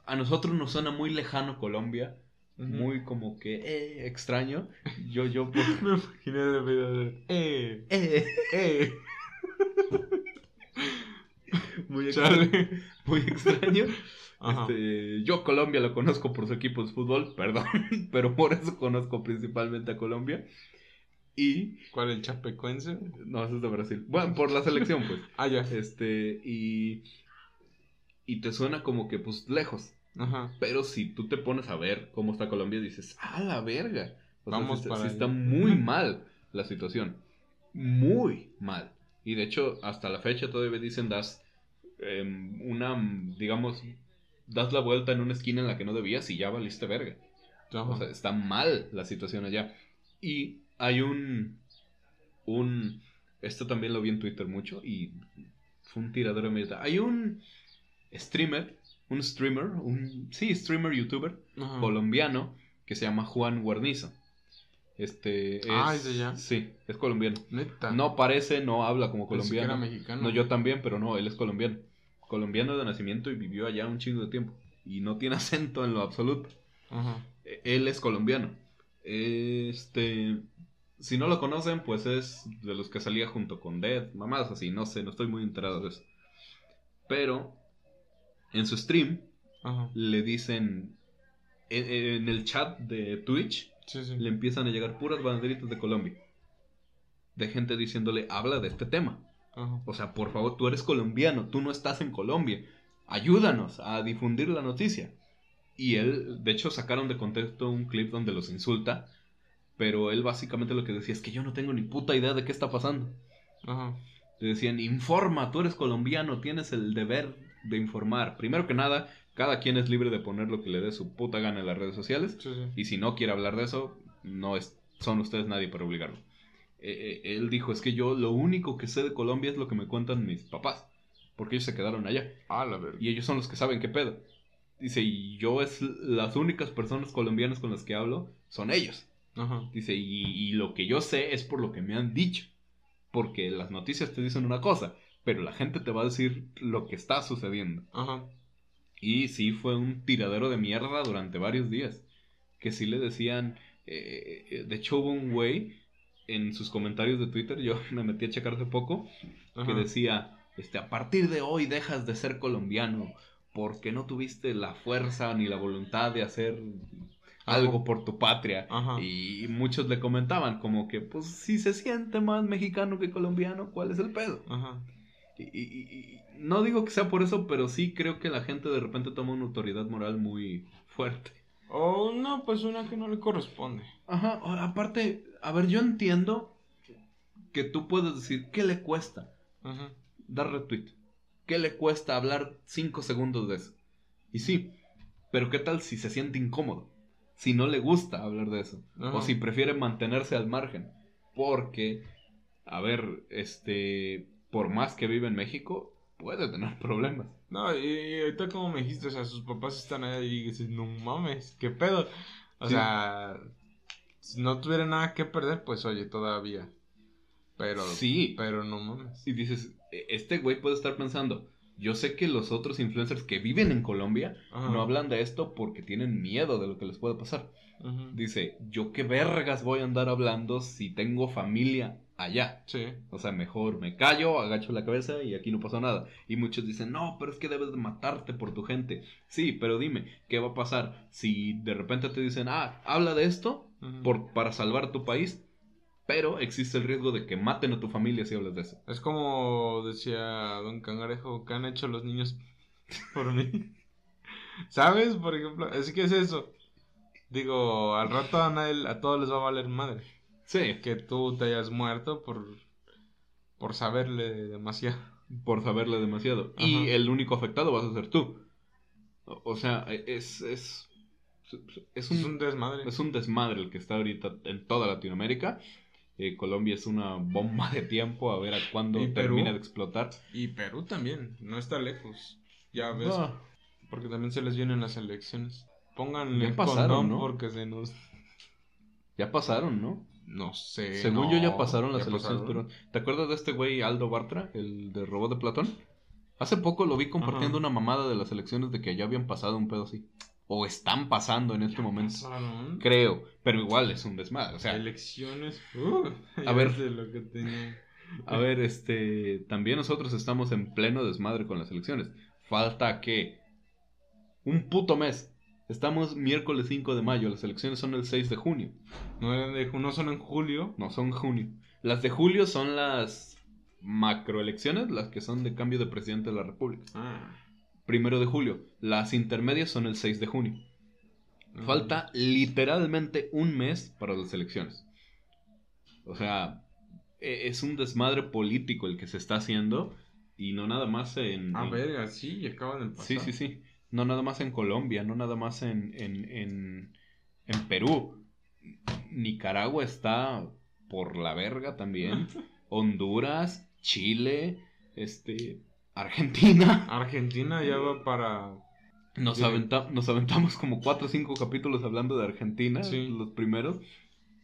a nosotros nos suena muy lejano Colombia, Muy como que eh, extraño. Yo, yo, por- Me imaginé el video de. ¡Eh! eh, ¡Eh! muy, ex- Chale. muy extraño. Este, yo Colombia lo conozco por su equipo de fútbol, perdón, pero por eso conozco principalmente a Colombia. Y, ¿Cuál el chapecuense? no, eso es de Brasil. Bueno, por la selección, pues. Ah, ya. Este, y, y te suena como que, pues, lejos. Ajá. Pero si tú te pones a ver cómo está Colombia, dices, ¡ah, la verga! O sea, Vamos sí, está- para muy mal la situación. Muy mal. Y de hecho, hasta la fecha todavía dicen, das em, una, digamos, das la vuelta en una esquina en la que no debías y ya valiste verga. Ajá. O sea, está mal la situación allá. Y hay un. Un. Esto también lo vi en Twitter mucho y fue un tiradero de mierda. Hay un streamer, un streamer, un. Sí, streamer youtuber Ajá. colombiano que se llama Juan Guarnizo. Este. Es, Ah, ¿es de allá? Sí, es colombiano. Neta. No parece, no habla como que era colombiano. mexicano. No, yo también, pero no, él es colombiano. Colombiano de nacimiento y vivió allá un chingo de tiempo. Y no tiene acento en lo absoluto. Ajá. Eh, Él es colombiano. Este. Si no lo conocen, pues es de los que salía junto con Dead, mamadas así, no sé, no estoy muy enterado de eso. Pero en su stream Ajá. le dicen. En, en el chat de Twitch Sí, sí. le empiezan a llegar puras banderitas de Colombia. De gente diciéndole, habla de este tema. Ajá. O sea, por favor, tú eres colombiano, tú no estás en Colombia. Ayúdanos a difundir la noticia. Y él, de hecho, sacaron de contexto un clip donde los insulta. Pero él básicamente lo que decía es que yo no tengo ni puta idea de qué está pasando. Ajá. Le decían, informa, tú eres colombiano, tienes el deber de informar. Primero que nada, cada quien es libre de poner lo que le dé su puta gana en las redes sociales. Sí, sí. Y si no quiere hablar de eso, no es, son ustedes nadie para obligarlo. Eh, eh, él dijo, es que yo lo único que sé de Colombia es lo que me cuentan mis papás, porque ellos se quedaron allá. Ah, la verga. Y ellos son los que saben qué pedo. Dice, y yo es las únicas personas colombianas con las que hablo, son ellos. Ajá. Dice, y, y lo que yo sé es por lo que me han dicho. Porque las noticias te dicen una cosa, pero la gente te va a decir lo que está sucediendo. Ajá. Y sí fue un tiradero de mierda durante varios días. Que sí le decían. eh, eh, de hecho, hubo un güey en sus comentarios de Twitter. Yo me metí a checar hace poco. Que decía: este, A partir de hoy dejas de ser colombiano. Porque no tuviste la fuerza ni la voluntad de hacer algo por tu patria. Ajá. Y muchos le comentaban, como que, pues, si se siente más mexicano que colombiano, ¿cuál es el pedo? Ajá. Y, y- y- no digo que sea por eso, pero sí creo que la gente de repente toma una autoridad moral muy fuerte. O no, pues una que no le corresponde. Ajá, aparte, a ver, yo entiendo que tú puedes decir, ¿qué le cuesta Ajá. dar retweet? ¿Qué le cuesta hablar cinco segundos de eso? Y sí, pero ¿qué tal si se siente incómodo? Si no le gusta hablar de eso. Ajá. O si prefiere mantenerse al margen. Porque, a ver, este, por más que vive en México, puede tener problemas. No, y, ahorita como me dijiste, o sea, sus papás están allá y dices, no mames, qué pedo. O Sí. sea, si no tuviera nada que perder, pues oye, todavía. Pero, Sí. pero no mames. Y dices, "E- este güey puede estar pensando, yo sé que los otros influencers que viven en Colombia Ajá. no hablan de esto porque tienen miedo de lo que les puede pasar. Dice, yo qué vergas voy a andar hablando si tengo familia allá. Sí. O sea, mejor me callo, agacho la cabeza y aquí no pasó nada. Y muchos dicen, no, pero es que debes de matarte por tu gente. Sí, pero dime, ¿qué va a pasar si de repente te dicen, ah, habla de esto por, para salvar tu país? Pero existe el riesgo de que maten a tu familia si hablas de eso. Es como decía Don Cangrejo, ¿qué han hecho los niños por mí? ¿Sabes? Por ejemplo, es que es eso. Digo, al rato a, nadie- a todos les va a valer madre. Sí, Que tú te hayas muerto por, por saberle demasiado. por saberle demasiado. Y Ajá. el único afectado vas a ser tú. O sea, es, es, es, un, Es un desmadre. es un desmadre el que está ahorita en toda Latinoamérica. Eh, Colombia es una bomba de tiempo a ver a cuándo ¿Y termina de explotar. Y Perú también, no está lejos. Ya ves, Ah, porque también se les vienen las elecciones. Ya el pasaron, condón ¿no? porque se nos... ya pasaron, ¿no? No sé. Según no, yo ya pasaron las ¿ya elecciones, pasaron? pero ¿te acuerdas de este güey Aldo Bartra, el de Robot de Platón? Hace poco lo vi compartiendo Ajá. una mamada de las elecciones de que ya habían pasado un pedo así. O están pasando en este momento. Pasaron. Creo, pero igual es un desmadre. O sea, Elecciones. Uh, A ver. lo que tenía. a ver, este, también nosotros estamos en pleno desmadre con las elecciones. Falta que un puto mes. Estamos miércoles 5 de mayo, las elecciones son el 6 de junio. No, eran de- no son en julio. No, son junio. Las de julio son las macroelecciones, las que son de cambio de presidente de la República. Ah. Primero de julio. Las intermedias son el 6 de junio. Falta literalmente un mes para las elecciones. O sea, e- es un desmadre político el que se está haciendo y no nada más en... Ah, en- verga, sí, acaban de pasar. Sí, sí, sí. No nada más en Colombia, no nada más en, en, en, en Perú. Nicaragua está por la verga también. Honduras, Chile, este, Argentina. Argentina ya va para. Nos, aventa- nos aventamos como cuatro o cinco capítulos hablando de Argentina, Sí. los primeros.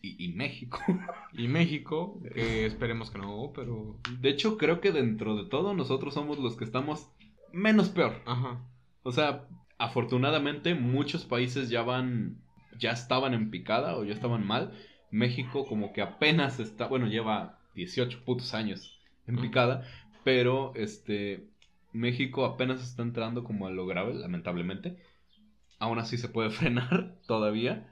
Y, y México. Y México, que esperemos que no, pero. De hecho, creo que dentro de todo nosotros somos los que estamos menos peor. Ajá. O sea, afortunadamente muchos países ya van, ya estaban en picada o ya estaban mal. México como que apenas está, bueno, lleva 18 putos años en picada, pero este, México apenas está entrando como a lo grave, lamentablemente. Aún así se puede frenar todavía.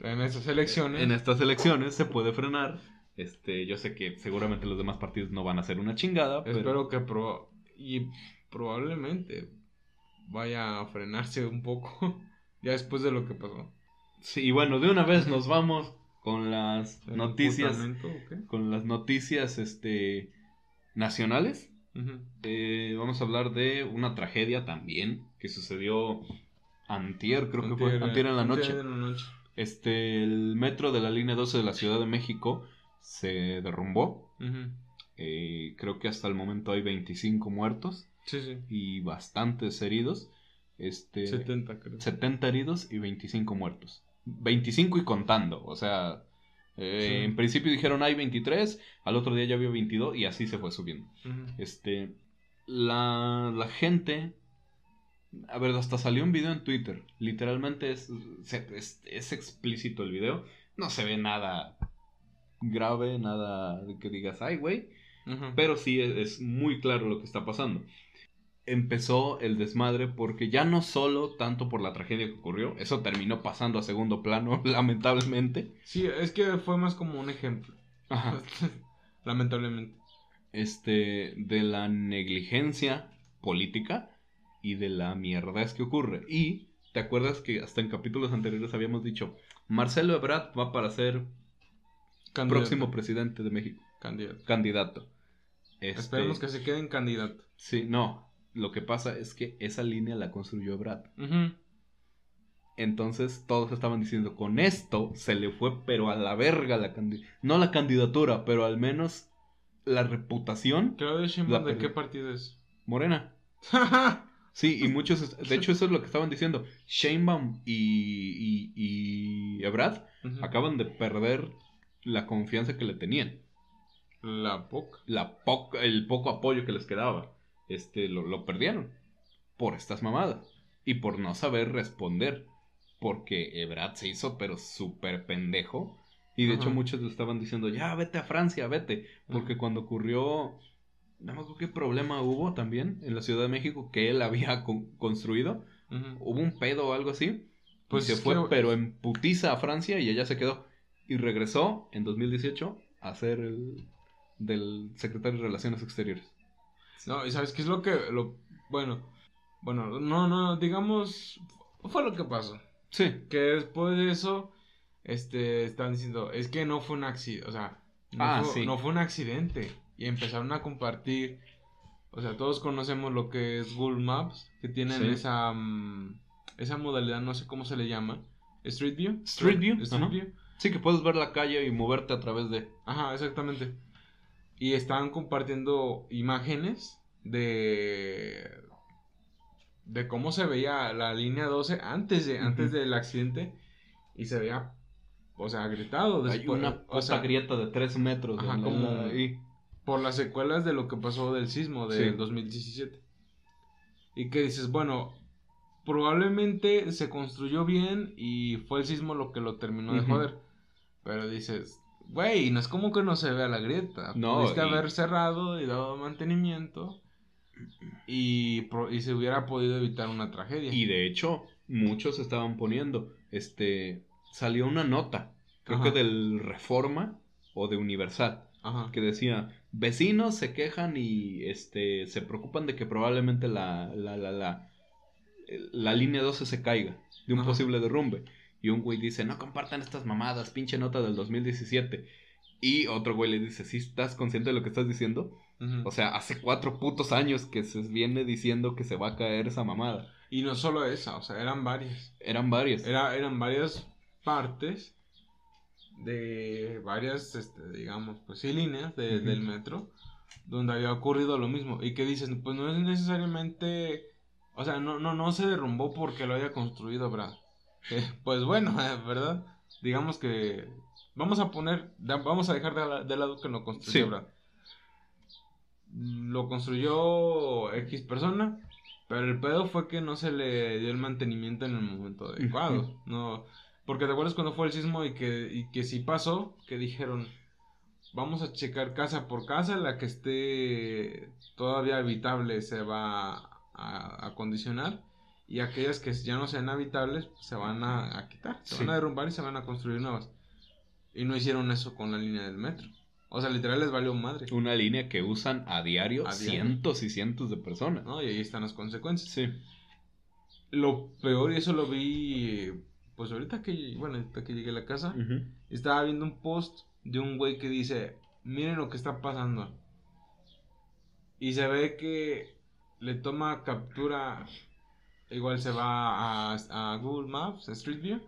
En esas elecciones. En estas elecciones se puede frenar. Este, yo sé que seguramente los demás partidos no van a hacer una chingada, pero Espero que pro y probablemente vaya a frenarse un poco ya después de lo que pasó. sí, y bueno, de una vez nos vamos con las ¿El noticias con las noticias este nacionales. Eh, vamos a hablar de una tragedia también que sucedió antier, creo que fue Antier, en la noche. antier en la noche. Este, el metro de la línea 12 de la Ciudad de México se derrumbó. Eh, creo que hasta el momento hay 25 muertos Sí, sí. y bastantes heridos. Este, 70 creo. 70 heridos y 25 muertos. 25 y contando, o sea, eh, Sí. en principio dijeron hay 23, al otro día ya había 22 y así se fue subiendo. Este, la, la gente, a ver, hasta salió un video en Twitter, literalmente es, es, es explícito el video, no se ve nada grave, nada que digas, ay, güey, pero sí es, es muy claro lo que está pasando. Empezó el desmadre porque ya no solo tanto por la tragedia que ocurrió, eso terminó pasando a segundo plano, lamentablemente. Sí, es que fue más como un ejemplo. Ajá. Lamentablemente. Este, de la negligencia política y de la mierdez que ocurre. Y, ¿te acuerdas que hasta en capítulos anteriores habíamos dicho, Marcelo Ebrard va para ser Candidato. próximo presidente de México, Candidato. candidato? Este, Esperemos que se quede en candidato. Sí, no, lo que pasa es que esa línea la construyó. Ujú. Entonces todos estaban diciendo, con esto se le fue pero a la verga la candidatura. No la candidatura, pero al menos la reputación Claudia Sheinbaum, La ¿de qué partido es? morena. Sí, y muchos, de hecho eso es lo que estaban diciendo. Sheinbaum y, y, y Ujú. acaban de perder la confianza que le tenían. La poca. La poca, el poco apoyo que les quedaba, este, lo, lo perdieron por estas mamadas y por no saber responder. Porque Ebrard se hizo, pero súper pendejo. Y de hecho, muchos le estaban diciendo, ya vete a Francia, vete. Porque Ajá. cuando ocurrió, no me acuerdo qué problema hubo también en la Ciudad de México que él había con- construido. Hubo un pedo o algo así. Pues y se fue, que- pero en putiza a Francia y allá se quedó. Y regresó en 2018 a ser el del secretario de Relaciones Exteriores. No, y sabes qué es lo que. Lo, bueno, bueno, no, no, digamos. Fue lo que pasó. Sí. Que después de eso. Este, están diciendo. Es que no fue un accidente. O sea. No, Ah, fue, sí. no fue un accidente. Y empezaron a compartir. O sea, todos conocemos lo que es Google Maps. Que tienen Sí. esa. mm, esa modalidad, no sé cómo se le llama. Street View. Street View, Street. View. Sí, que puedes ver la calle y moverte a través de... Ajá, exactamente. Y estaban compartiendo imágenes de de cómo se veía la línea 12 antes de antes del accidente y se veía o sea, gritado Hay después, una o sea, grieta de 3 metros. Ajá, la- como- por las secuelas de lo que pasó del sismo del Sí. 2017. Y que dices, bueno, probablemente se construyó bien y fue el sismo lo que lo terminó de joder. Pero dices, güey, no es como que no se vea la grieta. No, Pudiste y- haber cerrado y dado mantenimiento y, y se hubiera podido evitar una tragedia. Y de hecho, muchos estaban poniendo, este, salió una nota, creo Ajá. que del Reforma o de Universal, Ajá. que decía, vecinos se quejan y, este, se preocupan de que probablemente la, la, la, la, la línea 12 se caiga de un Ajá. posible derrumbe. Y un güey dice, no compartan estas mamadas, pinche nota del 2017. Y otro güey le dice, ¿sí estás consciente de lo que estás diciendo? O sea, hace cuatro putos años que se viene diciendo que se va a caer esa mamada. y no solo esa, o sea, eran varias. Eran varias. Era, eran varias partes de varias, este, digamos, pues sí, líneas de- del metro donde había ocurrido lo mismo. Y que dices, pues no es necesariamente, o sea, no, no, no se derrumbó porque lo haya construido Brad. Eh, pues bueno, ¿verdad? Digamos que vamos a poner, vamos a dejar de, la- de lado que lo construyó Sí. Lo construyó X persona, pero el pedo fue que no se le dio el mantenimiento en el momento adecuado. No, porque te acuerdas cuando fue el sismo y que, y que sí pasó, que dijeron, vamos a checar casa por casa, la que esté todavía habitable se va a, a acondicionar y aquellas que ya no sean habitables pues, se van a, a quitar, se Sí. van a derrumbar y se van a construir nuevas. Y no hicieron eso con la línea del metro. O sea, literal les valió madre. Una línea que usan a diario, A diario. cientos y cientos de personas. ¿no? Y ahí están las consecuencias. Sí. Lo peor, y eso lo vi, pues ahorita que, bueno, ahorita que llegué a la casa, estaba viendo un post de un güey que dice, miren lo que está pasando. Y se ve que le toma captura, igual se va a, a Google Maps, a Street View,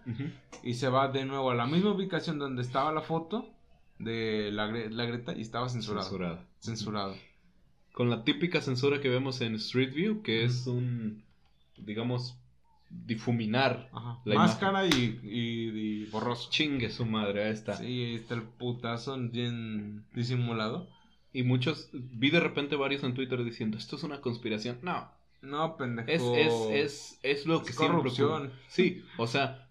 y se va de nuevo a la misma ubicación donde estaba la foto de la, la Greta y estaba censurado. Censurada. Censurado. Con la típica censura que vemos en Street View, que es un, digamos, difuminar. Ajá. La Máscara y, y- y borroso. Chingue su madre, ahí está. Sí, ahí está el putazo bien disimulado. Y muchos, vi de repente varios en Twitter diciendo, esto es una conspiración. No, No, pendejo. es, es, es, es lo que corrupción. Sí, o sea,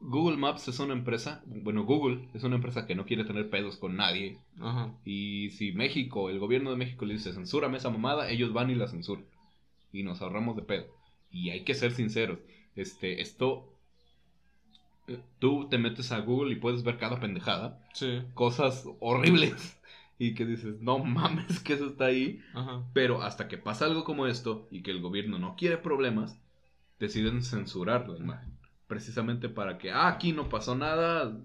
Google Maps es una empresa, bueno, Google es una empresa que no quiere tener pedos con nadie. Ajá. Y si México, el gobierno de México le dice, censúrame esa mamada, ellos van y la censuran. Y nos ahorramos de pedo. Y hay que ser sinceros. Este, esto... eh, Tú te metes a Google y puedes ver cada pendejada. Sí. Cosas horribles. Y que dices, no mames que eso está ahí. Ajá. Pero hasta que pasa algo como esto y que el gobierno no quiere problemas, deciden censurar la imagen. Precisamente para que, ah, aquí no pasó nada.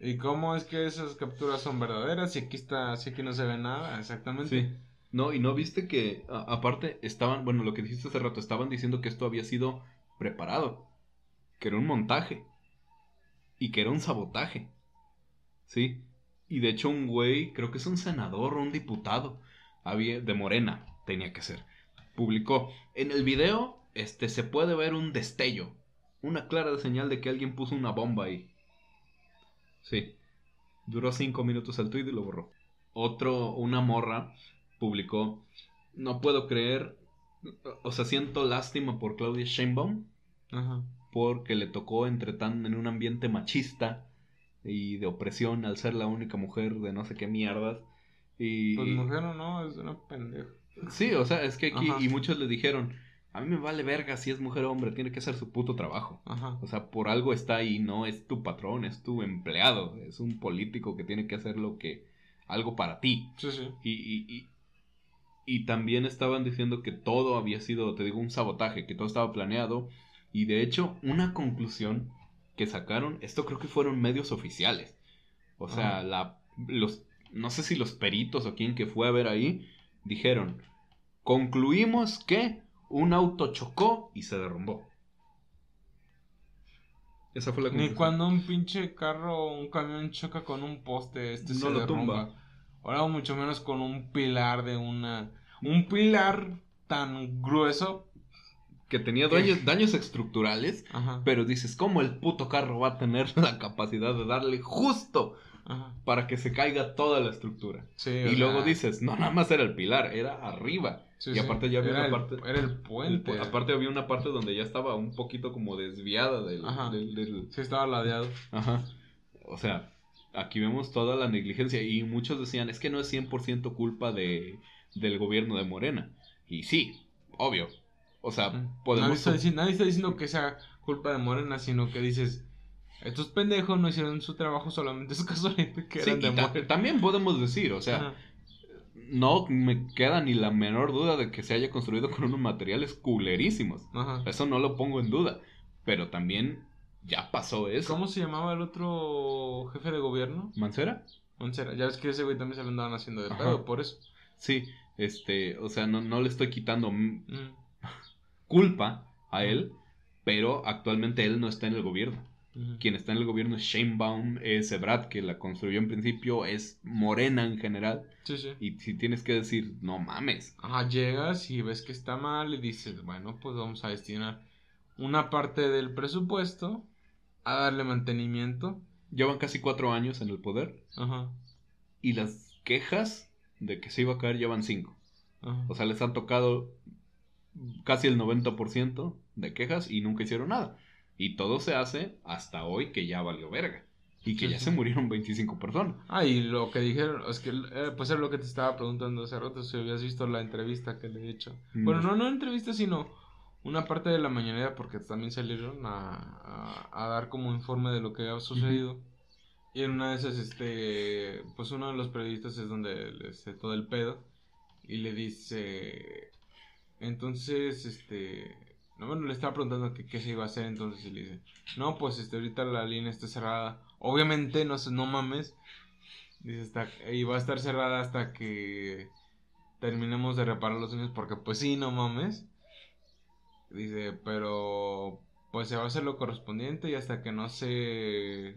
¿Y cómo es que esas capturas son verdaderas? Si aquí está, si aquí no se ve nada, exactamente. Sí. No, y no viste que, a- aparte, estaban, bueno, lo que dijiste hace rato, estaban diciendo que esto había sido preparado. Que era un montaje. Y que era un sabotaje. Sí. Y de hecho, un güey, creo que es un senador o un diputado, había, de Morena, tenía que ser. Publicó. En el video, este, se puede ver un destello. Una clara señal de que alguien puso una bomba ahí. Sí. Duró cinco minutos el tweet y lo borró. otro, una morra publicó, no puedo creer, o sea, siento lástima por Claudia Sheinbaum, Ajá. porque le tocó entre tan en un ambiente machista y de opresión al ser la única mujer de no sé qué mierdas. Y, Pues mujer o no, es una pendeja. Sí, o sea, es que aquí, Ajá. y muchos le dijeron, a mí me vale verga si es mujer o hombre, tiene que hacer su puto trabajo. Ajá. O sea, por algo está ahí, no es tu patrón, es tu empleado, es un político que tiene que hacer lo que, algo para ti. Sí, sí. Y, y, y, y también estaban diciendo que todo había sido, te digo, un sabotaje, que todo estaba planeado. Y de hecho, una conclusión que sacaron, esto creo que fueron medios oficiales. O sea, Ajá. la, los, no sé si los peritos o quien que fue a ver ahí, dijeron, concluimos que un auto chocó y se derrumbó. Esa fue la Ni conclusión. cuando un pinche carro o un camión choca con un poste, este No se lo derrumba. tumba. Ahora mucho menos con un pilar de una... Un pilar tan grueso. Que tenía daños, daños estructurales, Ajá. pero dices, ¿cómo el puto carro va a tener la capacidad de darle justo Ajá. para que se caiga toda la estructura? Sí, y luego dices, no, nada más era el pilar, era arriba. sí, y sí. aparte ya había era una el, parte... Era el puente. pu- aparte había una parte donde ya estaba un poquito como desviada del... Ajá. del- del- Sí, estaba ladeado. Ajá. O sea, aquí vemos toda la negligencia y muchos decían, es que no es 100% culpa de, del gobierno de Morena. Y sí, obvio. O sea, Nadie podemos... está, diciendo, nadie está diciendo que sea culpa de Morena, sino que dices, estos pendejos no hicieron su trabajo, solamente es casualmente que Sí, eran de Morena. también podemos decir, o sea, Ajá. no me queda ni la menor duda de que se haya construido con unos materiales culerísimos. Ajá. Eso no lo pongo en duda. Pero también ya pasó eso. ¿Cómo se llamaba el otro jefe de gobierno? ¿Mancera? Mancera. Ya ves que ese güey también se lo andaban haciendo de pedo, por eso. Sí, este, o sea, no, no le estoy quitando mm, Mm, culpa a él, pero actualmente él no está en el gobierno. Quien está en el gobierno es Sheinbaum, es Ebrard, que la construyó en principio, es Morena en general. Sí, sí. Y si tienes que decir, no mames. Ajá, llegas y ves que está mal y dices, bueno, pues vamos a destinar una parte del presupuesto a darle mantenimiento. Llevan casi cuatro años en el poder Ajá. y las quejas de que se iba a caer llevan cinco. ajá. O sea, les han tocado casi el 90% de quejas y nunca hicieron nada. Y todo se hace hasta hoy que ya valió verga. Y que Sí, ya sí. se murieron 25 personas. Ah, y lo que dijeron, es que, eh, pues era lo que te estaba preguntando hace rato, si habías visto la entrevista que le he hecho. Mm. Bueno, no, no entrevista, sino una parte de la mañanera, porque también salieron a, a, a dar como informe de lo que había sucedido. Y en una de esas, este, pues uno de los periodistas es donde le hace todo el pedo. Y le dice, entonces, este, no, bueno, le estaba preguntando que qué se iba a hacer, entonces y le dice, no, pues este, ahorita la línea está cerrada. Obviamente, no no mames. Dice, está, y va a estar cerrada hasta que terminemos de reparar los daños, porque pues sí, no mames. Dice, pero pues se va a hacer lo correspondiente y hasta que no se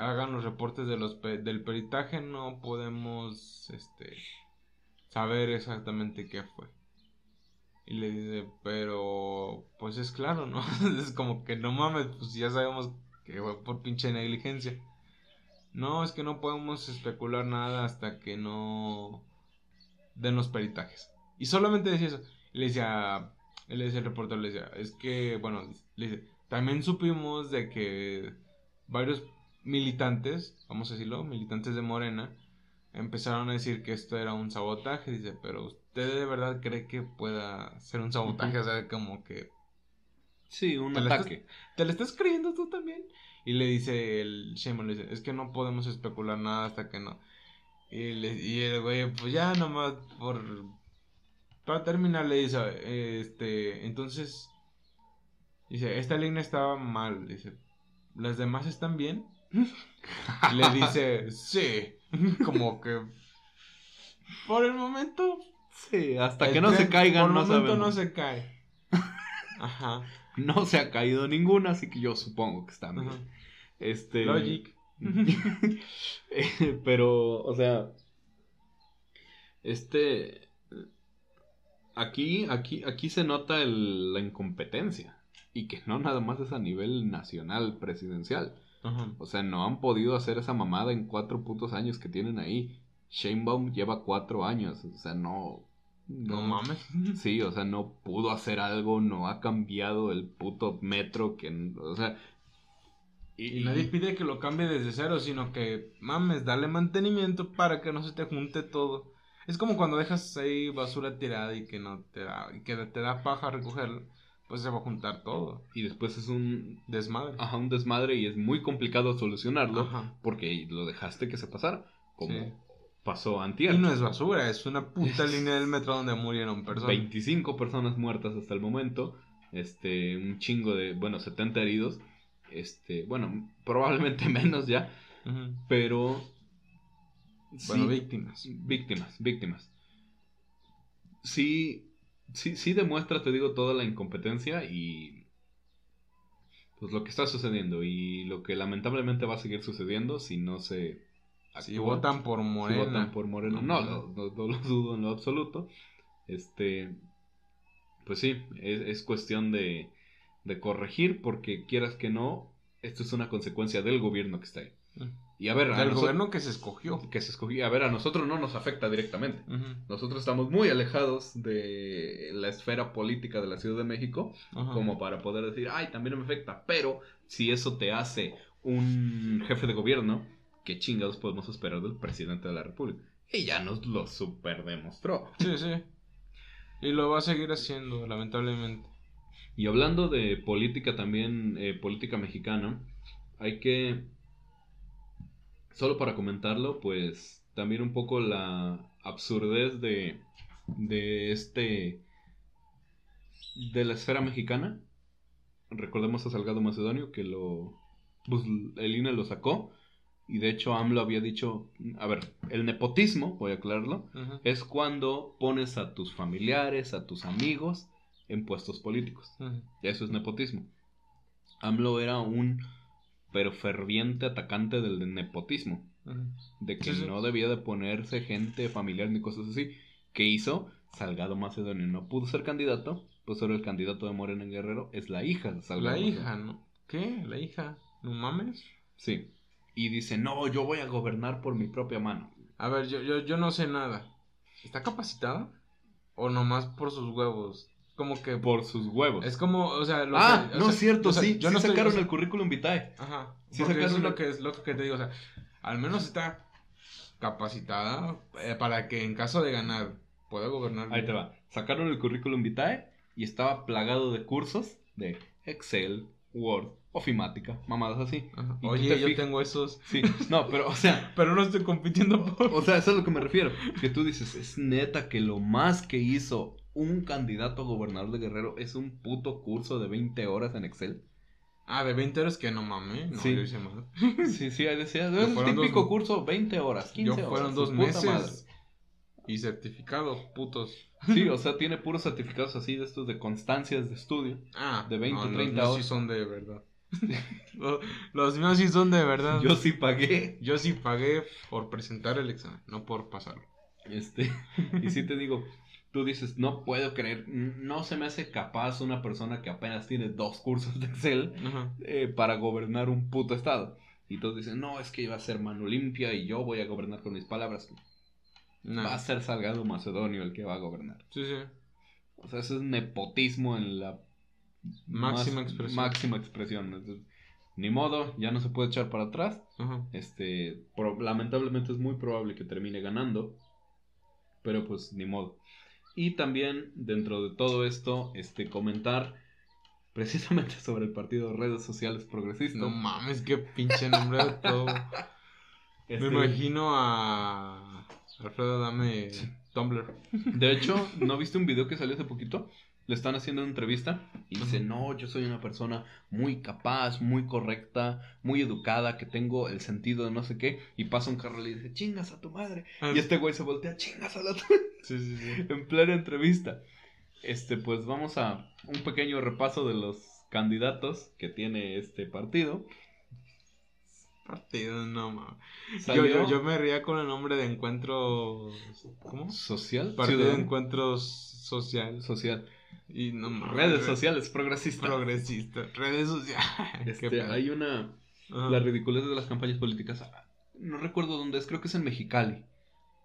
hagan los reportes de los pe- del peritaje no podemos este saber exactamente qué fue. Y le dice, pero pues es claro, ¿no? es como que no mames, pues ya sabemos que fue por pinche negligencia. No, es que no podemos especular nada hasta que no den los peritajes. Y solamente decía eso. Le decía, le decía el reportero, le decía, es que, bueno, también supimos de que varios militantes, vamos a decirlo, militantes de Morena, empezaron a decir que esto era un sabotaje. Dice, pero ¿usted de verdad cree que pueda ser un sabotaje? O sea, como que Sí, un ¿Te ataque. ¿Te lo estás creyendo tú también? Y le dice el Shemon, le dice, es que no podemos especular nada hasta que no. Y, le- y el güey, pues ya nomás por... Para terminar le dice, este, entonces, dice, esta línea estaba mal, dice, ¿las demás están bien? Le dice, sí, como que... Por el momento... Sí, hasta el que no se caigan, Por no el momento sabemos. no se cae. Ajá. No se ha caído ninguna, así que yo supongo que están bien. Este... Logic. Eh, Pero, o sea, este, aquí, aquí, aquí se nota el- la incompetencia y que no nada más es a nivel nacional presidencial, Ajá. O sea, no han podido hacer esa mamada en cuatro putos años que tienen ahí. Shanebaum lleva cuatro años. O sea, no. No mames. Sí, o sea, no pudo hacer algo, no ha cambiado el puto metro que. O sea. Y nadie pide que lo cambie desde cero, sino que mames, dale mantenimiento para que no se te junte todo. Es como cuando dejas ahí basura tirada y que no te da, y que te da paja recogerla, pues se va a juntar todo. Y después es un Desmadre. ajá, un desmadre y es muy complicado solucionarlo Ajá. porque lo dejaste que se pasara, como Sí. pasó antier. Y no es basura, es una puta línea del metro donde murieron personas. 25 personas muertas hasta el momento, este, un chingo de, bueno, 70 heridos, este, bueno, probablemente menos ya, pero Bueno, sí, víctimas. víctimas, víctimas. Sí, sí, sí demuestra, te digo, toda la incompetencia y pues lo que está sucediendo y lo que lamentablemente va a seguir sucediendo si no se Si votan por Si Morena. votan por Morena. No, No, no. no, no- no lo dudo en lo absoluto. Este, pues sí, es, es cuestión de, de corregir porque quieras que no, esto es una consecuencia del gobierno que está ahí. Y a ver, a nosotros- gobierno que se escogió. que se escogió, a ver, a nosotros no nos afecta directamente. Nosotros estamos muy alejados de la esfera política de la Ciudad de México como para poder decir, ay, también me afecta. Pero si eso te hace un jefe de gobierno, ¿qué chingados podemos esperar del presidente de la República? Y ya nos lo super demostró. Sí, sí. Y lo va a seguir haciendo, lamentablemente. Y hablando de política también, eh, política mexicana, hay que, solo para comentarlo, pues también un poco la absurdez de, de este, de la esfera mexicana. Recordemos a Salgado Macedonio que lo, pues el INE lo sacó. Y de hecho AMLO había dicho, a ver, el nepotismo, voy a aclararlo, es cuando pones a tus familiares, a tus amigos en puestos políticos. Ujú. Eso es nepotismo. AMLO era un pero ferviente atacante del nepotismo, Ujú. de que Sí, sí. no debía de ponerse gente familiar ni cosas así. ¿Qué hizo? Salgado Macedonio no pudo ser candidato, pues ahora el candidato de Morena en Guerrero es la hija de Salgado. La Macedonio. hija, ¿no? ¿Qué? ¿La hija? ¿No mames? Sí. Y dice, no, yo voy a gobernar por mi propia mano. A ver, yo, yo, yo no sé nada. ¿Está capacitada? ¿O nomás por sus huevos? Como que... Por sus huevos. Es como, o sea... lo ah, que- o no sea, es cierto, o sea, sí. Yo sí no sacaron el currículum vitae. Ajá. Sí sacaron eso es lo que, es lo que te digo. O sea, al menos está capacitada eh, para que en caso de ganar pueda gobernar. Ahí te va. Sacaron el currículum vitae y estaba plagado de cursos de Excel, Word, ofimática, mamadas así. Oye, te yo tengo esos. Sí, no, pero o sea, Pero no estoy compitiendo por... o sea, eso es a lo que me refiero. Que tú dices, es neta que lo más que hizo un candidato a gobernador de Guerrero es un puto curso de 20 horas en Excel. Ah, de 20 horas que no mames. No, Sí. yo hice más. Sí, sí, ahí decía, es el típico dos- curso, 20 horas, 15 Yo horas. fueron dos meses. madre. Y certificados, putos. Sí, o sea, tiene puros certificados así de estos de constancias de estudio. Ah, De 20, no, los 30 míos horas. sí son de verdad. los, los míos sí son de verdad. Yo sí pagué. Yo sí pagué por presentar el examen, no por pasarlo. Este, y si te digo, tú dices, no puedo creer, no se me hace capaz una persona que apenas tiene dos cursos de Excel eh, para gobernar un puto estado. Y todos dicen, no, es que iba a ser mano limpia y yo voy a gobernar con mis palabras. No. Va a ser Salgado Macedonio el que va a gobernar. Sí, sí. O sea, eso es nepotismo en la Máxima más- expresión. Máxima expresión. Entonces, ni modo, ya no se puede echar para atrás. Ajá. Este, lamentablemente es muy probable que termine ganando, pero pues ni modo. Y también dentro de todo esto, este, comentar precisamente sobre el partido de redes sociales progresistas. No mames, qué pinche nombre de todo. Este, Me imagino a Alfredo Dame Tumblr. De hecho, ¿no viste un video que salió hace poquito? Le están haciendo una entrevista y dice, no, yo soy una persona muy capaz, muy correcta, muy educada, que tengo el sentido de no sé qué. Y pasa un carro y le dice, chingas a tu madre. Ah, Y este güey se voltea, chingas a la tu Sí, sí, sí. en plena entrevista. Este, pues vamos a un pequeño repaso de los candidatos que tiene este partido. Partido, no mames. Yo, yo, yo me ría con el nombre de encuentros. ¿Cómo? social, Partido de encuentros social. social, Y no redes sociales progresistas. Progresistas. Redes sociales. Este, hay una Ajá. la ridiculez de las campañas políticas. No recuerdo dónde es, creo que es en Mexicali.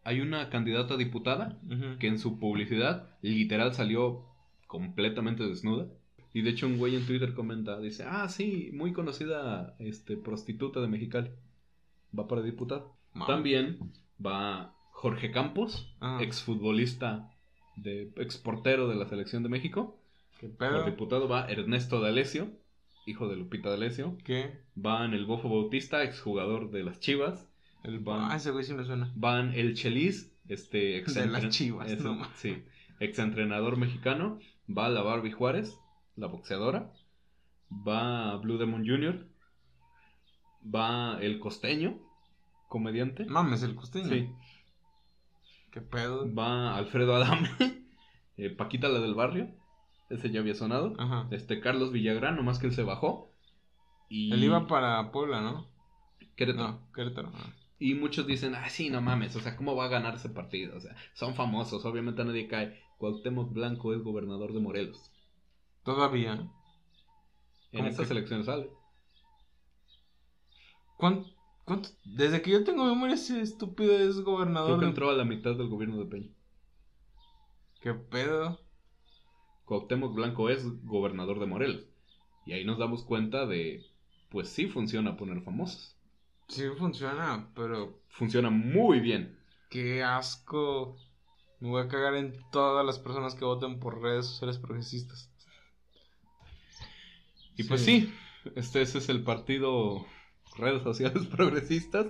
Hay una candidata a diputada que en su publicidad literal salió completamente desnuda. Y de hecho un güey en Twitter comenta, dice, ah, sí, muy conocida este, prostituta de Mexicali. Va para diputado. Ma- También va Jorge Campos, Ah. exfutbolista, de, exportero de la selección de México. ¿Qué Por pedo? diputado va Ernesto D'Alessio, hijo de Lupita D'Alessio. ¿Qué? Van el Bofo Bautista, exjugador de las Chivas. El... Van- Ah, ese güey sí me suena. Van el Chelis, este ex De las Chivas, no sí, exentrenador mexicano. Va la Barbie Juárez, la boxeadora. Va Blue Demon Jr. Va el costeño, comediante. Mames, el costeño. Sí. ¿Qué pedo? Va Alfredo Adame, eh, Paquita la del barrio. Ese ya había sonado. Ajá. Este Carlos Villagrán, nomás que él se bajó. Y Él iba para Puebla, ¿no? Querétaro. No, Querétaro. ah. Y muchos dicen, ah, sí, no mames, o sea, ¿cómo va a ganar ese partido? O sea, son famosos, obviamente nadie cae. Cuauhtémoc Blanco es gobernador de Morelos. Todavía. En ¿Cómo estas que? elecciones sale. ¿Cuánto, cuánto- Desde que yo tengo memoria, ese estúpido es Creo gobernador. que de- entró a la mitad del gobierno de Peña. ¿Qué pedo? Cuauhtémoc Blanco es gobernador de Morelos. Y ahí nos damos cuenta de, pues sí funciona poner famosos. Sí funciona, pero Funciona muy bien. qué asco. Me voy a cagar en todas las personas que voten por redes sociales progresistas. Y pues sí, este ese es el partido redes sociales progresistas.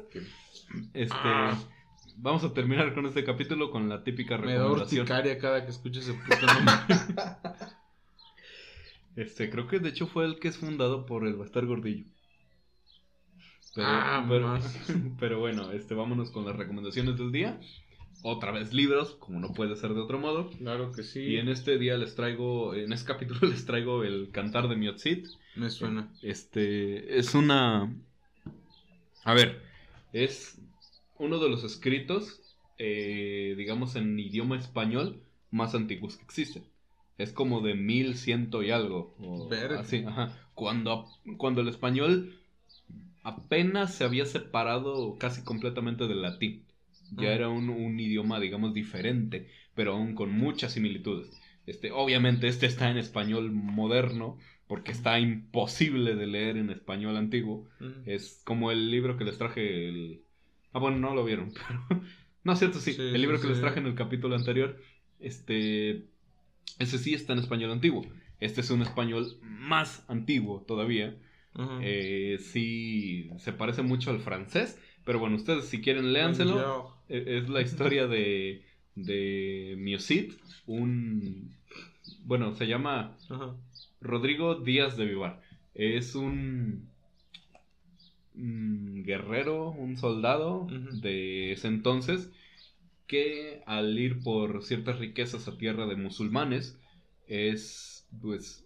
Este, Ah. vamos a terminar con este capítulo con la típica Me da recomendación. urticaria cada que escucho ese puto nombre. Este, creo que de hecho fue el que es fundado por el Bastar Gordillo. Pero, Ah, pero, más. pero bueno, este, vámonos con las recomendaciones del día. Otra vez libros, como no puede ser de otro modo. claro que sí. Y en este día les traigo, en este capítulo les traigo el Cantar de Miotzit. Me suena. Este, es una... A ver, es uno de los escritos, eh, digamos, en idioma español más antiguos que existen. Es como de mil ciento y algo. o así, ajá. Cuando, cuando el español apenas se había separado casi completamente del latín. Ya Mm. era un, un idioma, digamos, diferente, pero aún con muchas similitudes. Este, obviamente este está en español moderno, porque está imposible de leer en español antiguo. Mm. Es como el libro que les traje el... Ah, bueno, no lo vieron, pero... No, es cierto, sí. Sí, el libro sí, que les traje en el capítulo anterior, este... Ese sí está en español antiguo. Este es un español más antiguo todavía. Eh, sí, se parece mucho al francés. Pero bueno, ustedes si quieren léanselo. E- Es la historia de, de Miosit, un... Bueno, se llama Ajá. Rodrigo Díaz de Vivar. Es un, un guerrero, un soldado de ese entonces que al ir por ciertas riquezas a tierra de musulmanes es pues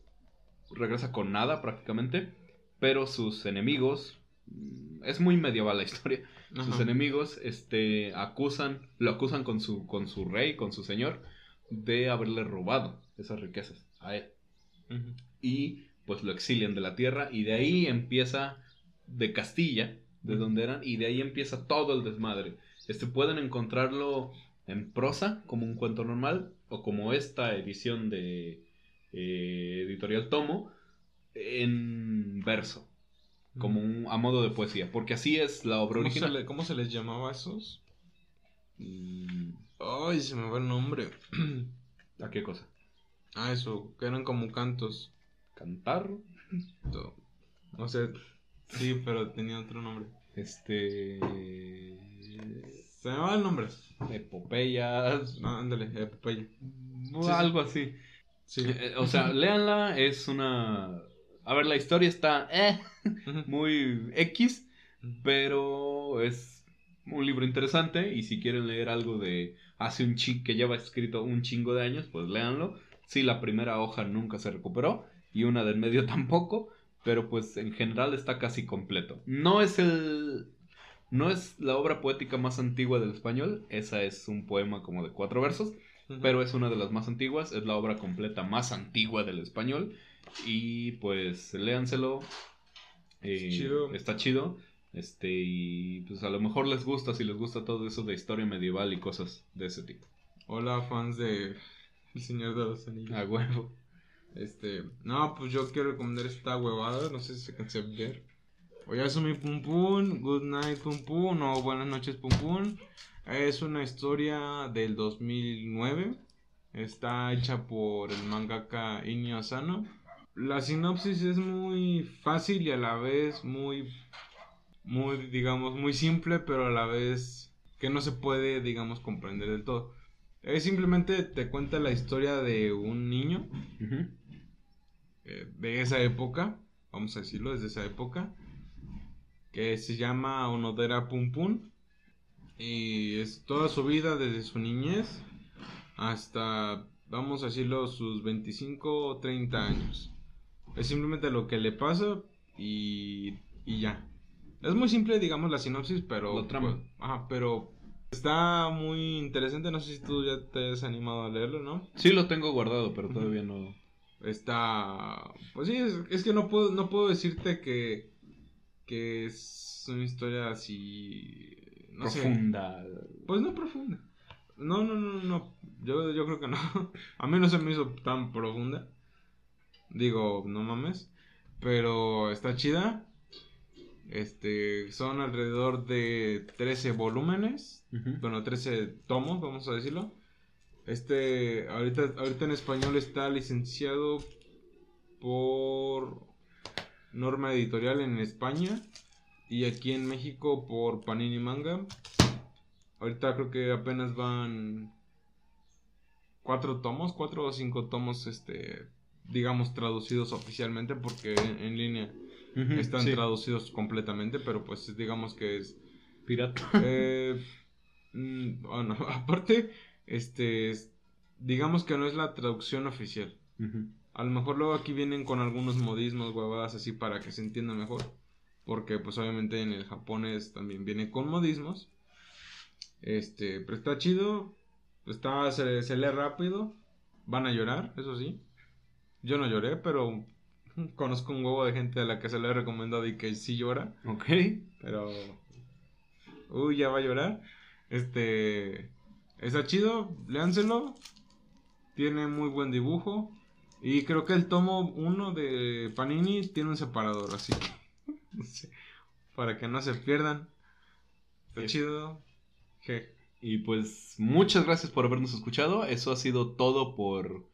regresa con nada prácticamente, pero sus enemigos mm, es muy medieval la historia. Sus enemigos este acusan, lo acusan con su con su rey, con su señor de haberle robado esas riquezas a él. Y pues lo exilian de la tierra y de ahí empieza de Castilla, de donde eran, y de ahí empieza todo el desmadre. Este pueden encontrarlo en prosa como un cuento normal o como esta edición de eh, editorial Tomo en verso, como un, a modo de poesía, porque así es la obra ¿Cómo se, original. le- cómo se les llamaba a esos? Mm, Ay, se me va el nombre. ¿A qué cosa? ah, eso, que eran como cantos. Cantar, To- No sé. Sí, pero tenía otro nombre. este Se me va el nombre. epopeyas, No, ándale, epopeya. sí. algo así. Sí. Eh, o sea, léanla, es una... A ver, la historia está eh, muy X, pero es un libro interesante y si quieren leer algo de hace un chi que lleva escrito un chingo de años, pues léanlo. Sí, la primera hoja nunca se recuperó y una del medio tampoco, pero pues en general está casi completo. No es el... No es la obra poética más antigua del español, esa es un poema como de cuatro versos, pero es una de las más antiguas, es la obra completa más antigua del español y pues léanselo Eh, Chido. Está chido. Este, y pues a lo mejor les gusta, si les gusta todo eso de historia medieval y cosas de ese tipo. Hola, fans de El Señor de los Anillos. A huevo. Este, no, pues yo quiero recomendar esta huevada, no sé si se cansa ver. Oyasumi Pum Pum, Good Night Pum Pum, o Buenas noches Pum Pum. Es una historia del 2009. Está hecha por el mangaka Inyo Asano. La sinopsis es muy fácil y a la vez muy, muy, digamos, muy simple, pero a la vez que no se puede, digamos, comprender del todo. Es simplemente te cuenta la historia de un niño Ujú. Eh, de esa época, vamos a decirlo, desde esa época, que se llama Onodera Pum Pum. Y es toda su vida desde su niñez hasta, vamos a decirlo, sus 25 o 30 años. Es simplemente lo que le pasa y, y ya. Es muy simple, digamos, la sinopsis, pero... La trama. pues, ajá, pero está muy interesante. No sé si tú ya te has animado a leerlo, ¿no? Sí lo tengo guardado, pero todavía no. Está. Pues sí, es, es que no puedo, no puedo decirte que. Que es una historia así. No sé. profunda. Pues no profunda. No, no, no, no. Yo, yo creo que no. A mí no se me hizo tan profunda. Digo, no mames. Pero está chida. Este. Son alrededor de 13 volúmenes. Bueno, 13 tomos, vamos a decirlo. Este, ahorita, ahorita en español está licenciado por Norma Editorial en España y aquí en México por Panini Manga. Ahorita creo que apenas van cuatro tomos, cuatro o cinco tomos, este, digamos traducidos oficialmente porque en, en línea están sí. traducidos completamente, pero pues digamos que es Pirata. eh, mm, bueno, aparte, este, es- digamos que no es la traducción oficial. Ujú. A lo mejor luego aquí vienen con algunos modismos, huevadas así para que se entienda mejor. Porque pues obviamente en el japonés también viene con modismos. Este, pero está chido. Está, se, se lee rápido. Van a llorar, eso sí. Yo no lloré, pero conozco un huevo de gente a la que se le he recomendado y que sí llora. Ok. Pero. Uy, ya va a llorar. Este. Está chido, léanselo. Tiene muy buen dibujo. Y creo que el tomo 1 de Panini tiene un separador, así que. para que no se pierdan. Está Sí. chido. Je. Y pues muchas gracias por habernos escuchado. Eso ha sido todo por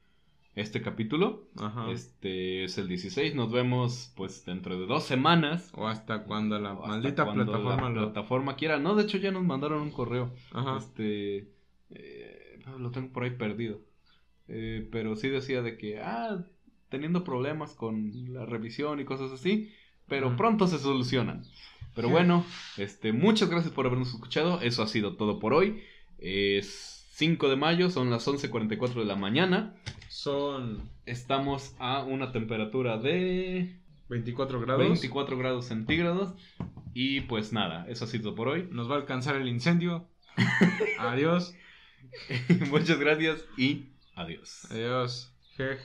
este capítulo. Ajá. Este es el 16. Nos vemos pues dentro de dos semanas. O hasta cuando la O hasta maldita cuando plataforma la lo. plataforma quiera. No, de hecho ya nos mandaron un correo. Ajá. Este eh, lo tengo por ahí perdido. Eh, pero sí decía de que ah teniendo problemas con la revisión y cosas así, pero pronto se solucionan. Pero bueno, este muchas gracias por habernos escuchado. Eso ha sido todo por hoy. Es 5 de mayo, son las 11:44 de la mañana. Son Estamos a una temperatura de 24 grados. 24 grados centígrados. Y pues nada, eso ha sido por hoy. Nos va a alcanzar el incendio. Adiós. Muchas gracias y adiós. Adiós. Je.